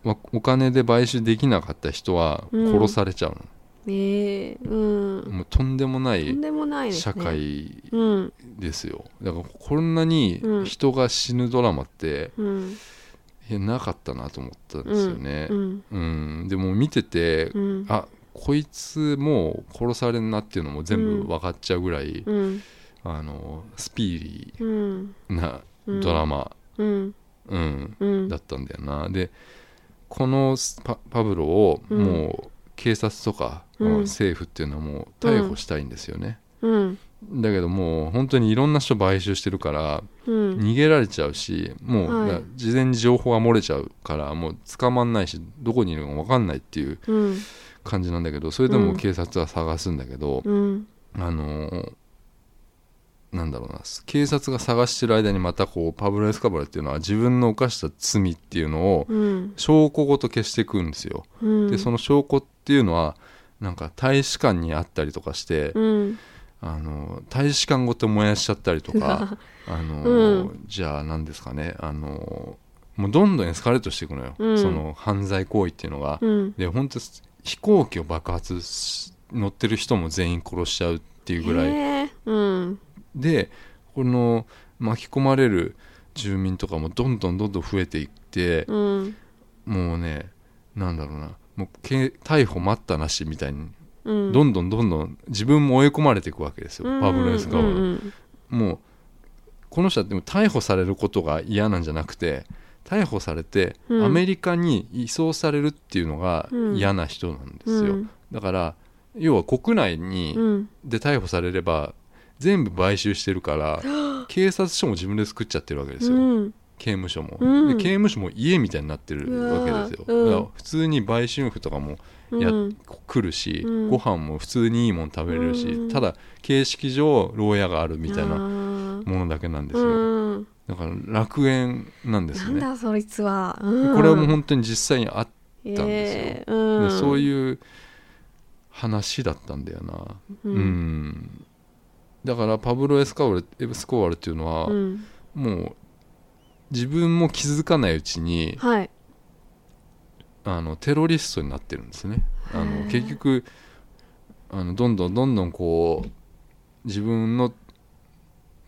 まお金で買収できなかった人はうん。殺されちゃうの、ええうん。もうとんでもないとんですね。社会うん。ですよ。だからこんなにうん。人が死ぬドラマって、うん。いやなかったなと思ったんですよね。う、んうん。でも見てて、うん。あこいつもう殺されんなっていうのも全部分かっちゃうぐらい、うん。あのスピーリうん。ーなうん。ドラマ、うん。だったんだよな。でこのパパブロをうん。もう警察とか、政府っていうのはもう逮捕したいんですよね、うんだけどもう本当にいろんな人買収してるからうん。逃げられちゃうしもう、はい。事前に情報が漏れちゃうからもう捕まんないしどこにいるか分かんないっていううん。感じなんだけどそれでも警察は探すんだけど、うん。あのーなんだろうな警察が探してる間にまたこうパブロ・エスカバルっていうのは自分の犯した罪っていうのをうん。証拠ごと消していくんですよ、うん。でその証拠っていうのはなんか大使館にあったりとかして、うんあの大使館ごと燃やしちゃったりとか あの、うじゃあ何ですかねあのもうどんどんエスカレートしていくのよ、うん。その犯罪行為っていうのが、うん。で本当飛行機を爆発し乗ってる人も全員殺しちゃうっていうぐらい。うん。でこの巻き込まれる住民とかもどんどんどんどん増えていって、うん。もうねなんだろうな。もうけ逮捕待ったなしみたいにうん。どんどんどんどん自分も追い込まれていくわけですよ、パブロ・エスカバーうんうん。もうこの人はでも逮捕されることが嫌なんじゃなくて逮捕されてうん。アメリカに移送されるっていうのがうん。嫌な人なんですよ、うん。だから要は国内に、うん。で逮捕されれば全部買収してるから 警察署も自分で作っちゃってるわけですよ、うん。刑務所も、うん。で刑務所も家みたいになってるわけですよ、だから普通に売春婦とかもやうん。来るし、うん。ご飯も普通にいいもん食べれるし、うん。ただ形式上牢屋があるみたいななものだけなんですよ、うん。だから楽園なんですね。なんだそいつは、うん。これはもう本当に実際にあっえたんですよ。えうん、でそうう、いう話だったんだよな。ううん。ん、だからパブロ・エスカワルエスコワルっていうのは、うん。もう自分も気づかないうちにはいあのテロリストになってるんですね。あへのー。結局あのどんどんどんどんこう自分の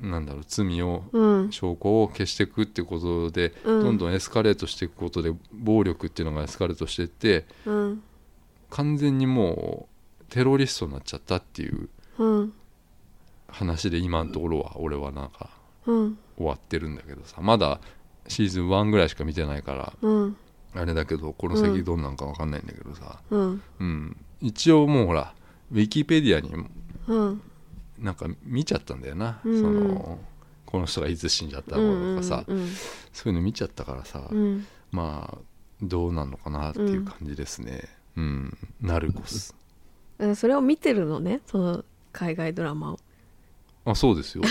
なんだろう罪をうん。証拠を消していくってことで、うん。どんどんエスカレートしていくことで暴力っていうのがエスカレートしていってうん。完全にもうテロリストになっちゃったっていううん。話で今のところは俺はなんかうん。終わってるんだけどさ。まだシーズン1ぐらいしか見てないからうんあれだけどこの先どんなんか分かんないんだけどさ、うん。うん、一応もうほらウィキペディアにうん。なんか見ちゃったんだよな、うん。そのこの人がいつ死んじゃったのとかさ、うんそういうの見ちゃったからさ、うん。まあどうなんのかなっていう感じですね。うん、ナルコスうんそれを見てるのね？その海外ドラマを。あそうですよ。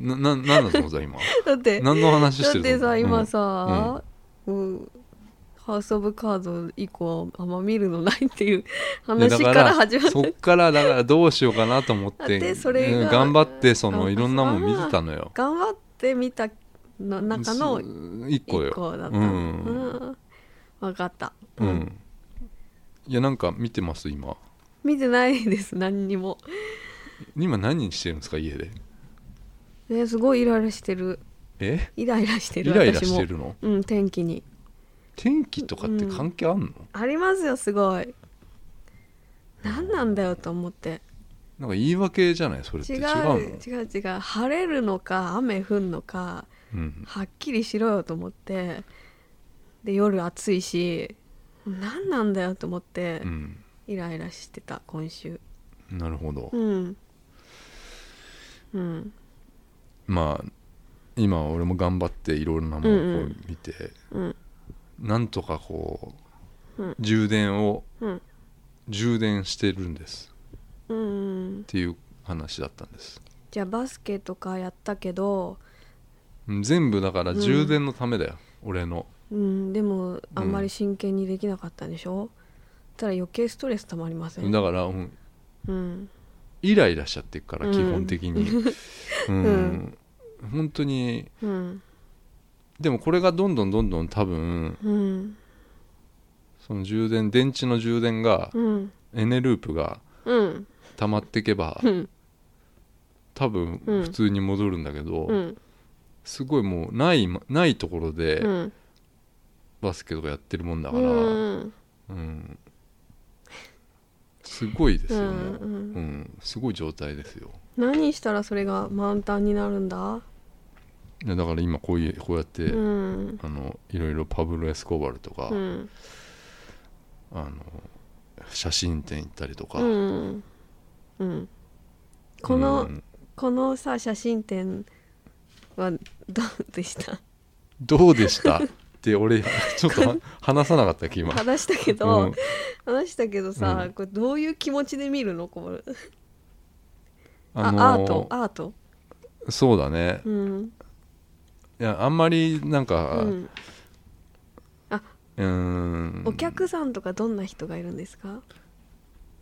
なななんだと思 った今。だって何の話だしてるってさ今うん。さ、うんハウス・オブ・カード以降あんま見るのないっていう話だから始まっそってからだからどうしようかなと思っててそれがうん頑張ってそのあいろんなもん見てたのよ。頑張って見たの中の一個よ。一個だった、ううん。ん分かった、うん、いやなんか見てます今。見てないです何にも。今何人してるんですか家で？ねすごいイライラしてる。え？イライラしてるイライラしてるの？うん天気に天気とかって関係あんの、ありますよすごい。何なんだよと思って。なんか言い訳じゃない？それって。違違う違う違う。晴れるのか雨降んのかうん、はっきりしろよと思って。で夜暑いし何なんだよと思ってうん、イライラしてた今週。なるほど、うん。うん。まあ今俺も頑張っていろいろなものを見て、うんなんとかこう、うん。充電をうん。充電してるんです。うん。っていう話だったんです。じゃあバスケとかやったけどうん全部だから充電のためだよ、俺の。うんでもあんまり真剣にできなかったんでしょ、たら余計ストレスたまりません？だから、うん、うん。イライラしちゃってるから、うん。基本的に。うん、うん。本当にうんでもこれがどんどんどんどん多分うん。その充電電池の充電がうん。エネループがうん。溜まっていけばうん。多分うん普通に戻るんだけど、うん。すごいもうないないところでうん。バスケとかやってるもんだから、うん。うん。すごいですよ、うんもう、うん、すごい状態ですよ。何したらそれが満タンになるんだ？だから今こういうこうやって、うん。あのいろいろパブロ・エスコバルとか、うん。あの写真展行ったりとか、うん。うん。この、うん。このさ写真展はどうでした？どうでした？って俺ちょっとは 話さなかったっけ今話したけど、うん。話したけどさ、うん。これどういう気持ちで見るの？これ。ああのアート？アート？そうだね。うんいやあんまりなんうかんうーん。お客さんとかどんな人がいるんですか、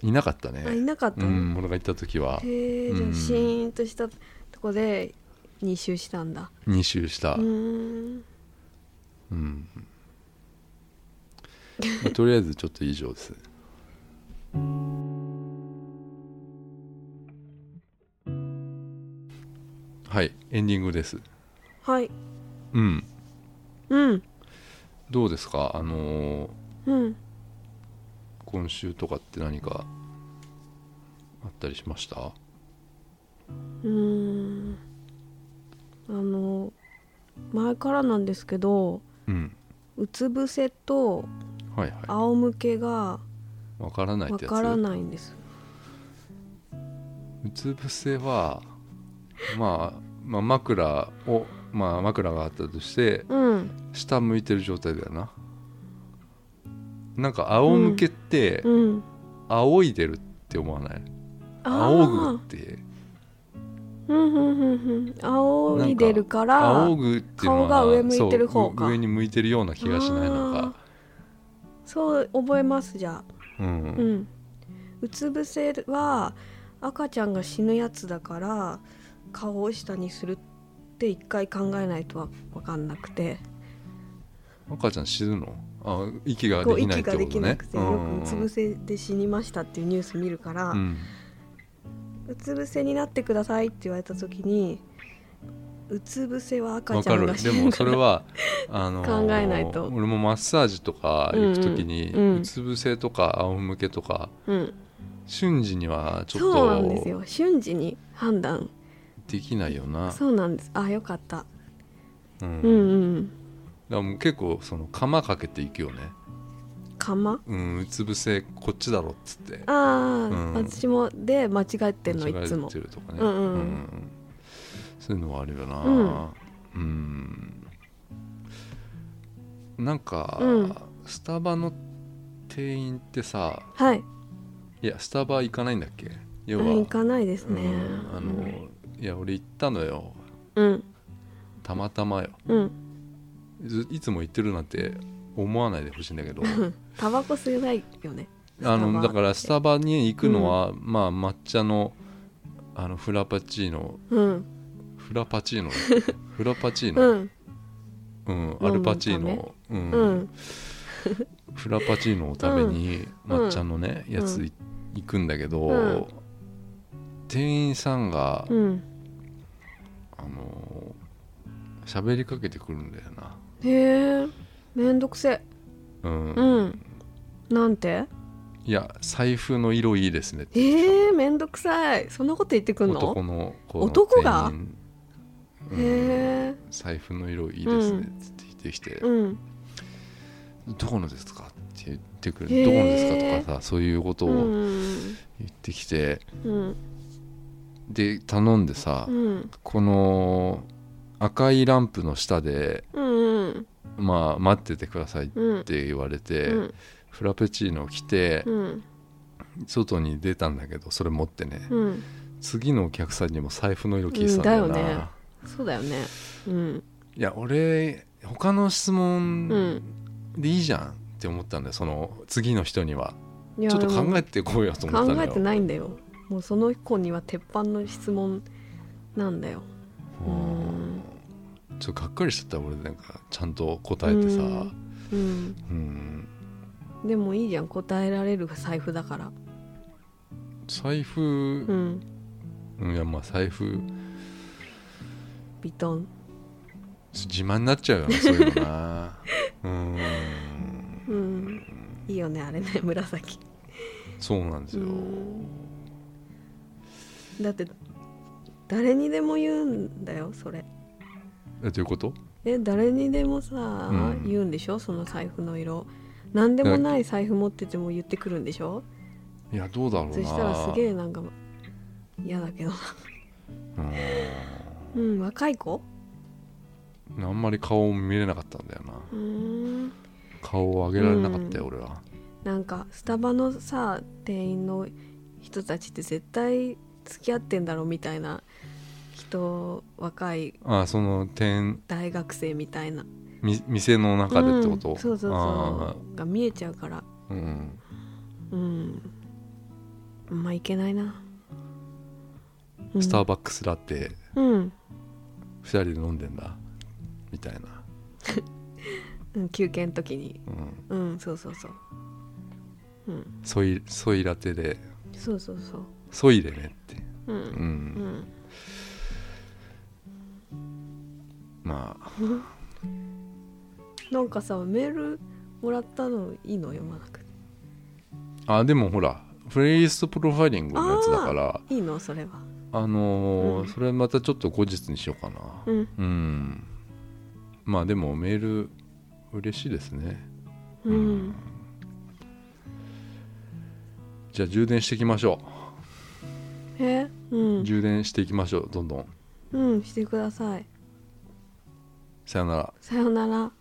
いなかったね。あいなかったの、うん俺が行った時は。へえじゃうんあシーンとしたとこで2周したんだ。2周した、うーん。うん。まあとりあえずちょっと以上です。はいエンディングですはい。うん。うん。どうですか？あのーうん。今週とかって何かあったりしました？うーん。あの前からなんですけどうん。うつ伏せと仰向けがいわからないわからないんです。うつ伏せは、まあ、まあ枕をまあ枕があったとしてうん。下向いてる状態だよな。なんか仰向けってうん。仰いでるって思わない？あ仰ぐーって。うんうんうんうん。仰いでるから仰ぐっていうのは顔が上向いてる方か。上に向いてるような気がしないのか。そう覚えますじゃあ。うん、うん。うつ伏せは赤ちゃんが死ぬやつだから顔を下にするって一回考えないとわ分かんなくて。赤ちゃん死ぬの？あ息ができない息がでってことね。きなくてよくうつ伏せで死にましたっていうニュース見るから、ううんつ伏せになってくださいって言われた時にうつ伏せは赤ちゃんがるでも死ぬからそれはあのー考えないと。俺もマッサージとか行く時に、うん。うん。うつ伏せとか仰向けとかうん、瞬時にはちょっそうなんですとよ。瞬時に判断できないよな。そうなんです。あよかった。うん。うんうん。だからもう結構その釜かけていくよね。釜？うんうつ伏せこっちだろっつって。ああ、うん。私もで間違えてんのい間違つもえてるとかね、うんうんそういうのはあるよな。うん。うん。なんか、うん。スタバの店員ってさはい。いやスタバ行かないんだっけ？要は、行かないですうんねあのいや俺行ったのよ。うん。たまたまよ。うん。ずいつも行ってるなんて思わないでほしいんだけど。タバコ吸えないよね。あスタバのだからスタバに行くのは、まあ抹茶のあのフラパチーノ。うん。フラパチーノ？フラパチーノ、うん。うん、アルパチーノ、うん。うん。フラパチーノを食べにうん。抹茶のね、やつい行くんだけど、うん。店員さんが、うんあのー喋りかけてくるんだよな、へえめんどくせ。うん。うん。なんて？いや財布の色いいですねえー、めんどくさい。そんなこと言ってくんの？男の子の男が？うん。へえ。財布の色いいですねって言ってきて、うん。どこのですか？って言ってくる。どこのですか？とかさそういうことうをん。言ってきて、うんで頼んでさ、うん。この赤いランプの下で、うんまあ、待っててくださいっうん。て言われて、うん。フラペチーノを着てうん。外に出たんだけどそれ持ってね、うん。次のお客さんにも財布の色聞いてたんだよな、よね。そうだよね。うん。いや俺他の質う問ん。でいいじゃんって思ったんだよその次の人には。ちょっと考でえてこうよと思もったのよ。考えてないんだよもうその子には鉄板の質問なんだよ。うん。ちょっとがっかりしちゃった俺なんかちゃんと答えてさ。うん。うん。うん。でもいいじゃん答えられる財布だから。財布、うん。うん、いやまあ財布。ビトン。自慢になっちゃうよなそういうのな。うん。うん。いいよねあれね紫。そうなんですよ、うんだって誰にでも言うんだよそれ。えどういうこと？え誰にでもさ、うん。言うんでしょ？その財布の色。何でもない財布持ってても言ってくるんでしょ？いやどうだろうな。そしたらすげえなんか嫌だけどうん。若い子？うんあんまり顔を見れなかったんだよな。顔を上げられなかったよ、俺は。なんかスタバのさ店員の人たちって絶対付き合ってんだろみたいな人若いあその店大学生みたいな。み店の中でってこと、うんそうそうあそう。が見えちゃうから。ーうん。うん。まいけないな、うん。スターバックスラテうん、2人で飲んでんだ？みたいな、うん、休憩の時に。うん、うんそうそうそう。うん。ソイソイラテで。そうそうそうソイでねって。うん。ううん。んまあ。なんかさメールもらったのいいの読まなくて。あでもほらプレイリストプロファイリングのやつだから。いいの？それは。あのーうん。それまたちょっと後日にしようかな。うん。うん。まあでもメール嬉しいですね。うん。じゃあ充電していきましょえううん。充電していきましょうどんどん。うんしてください。さよなら。さよなら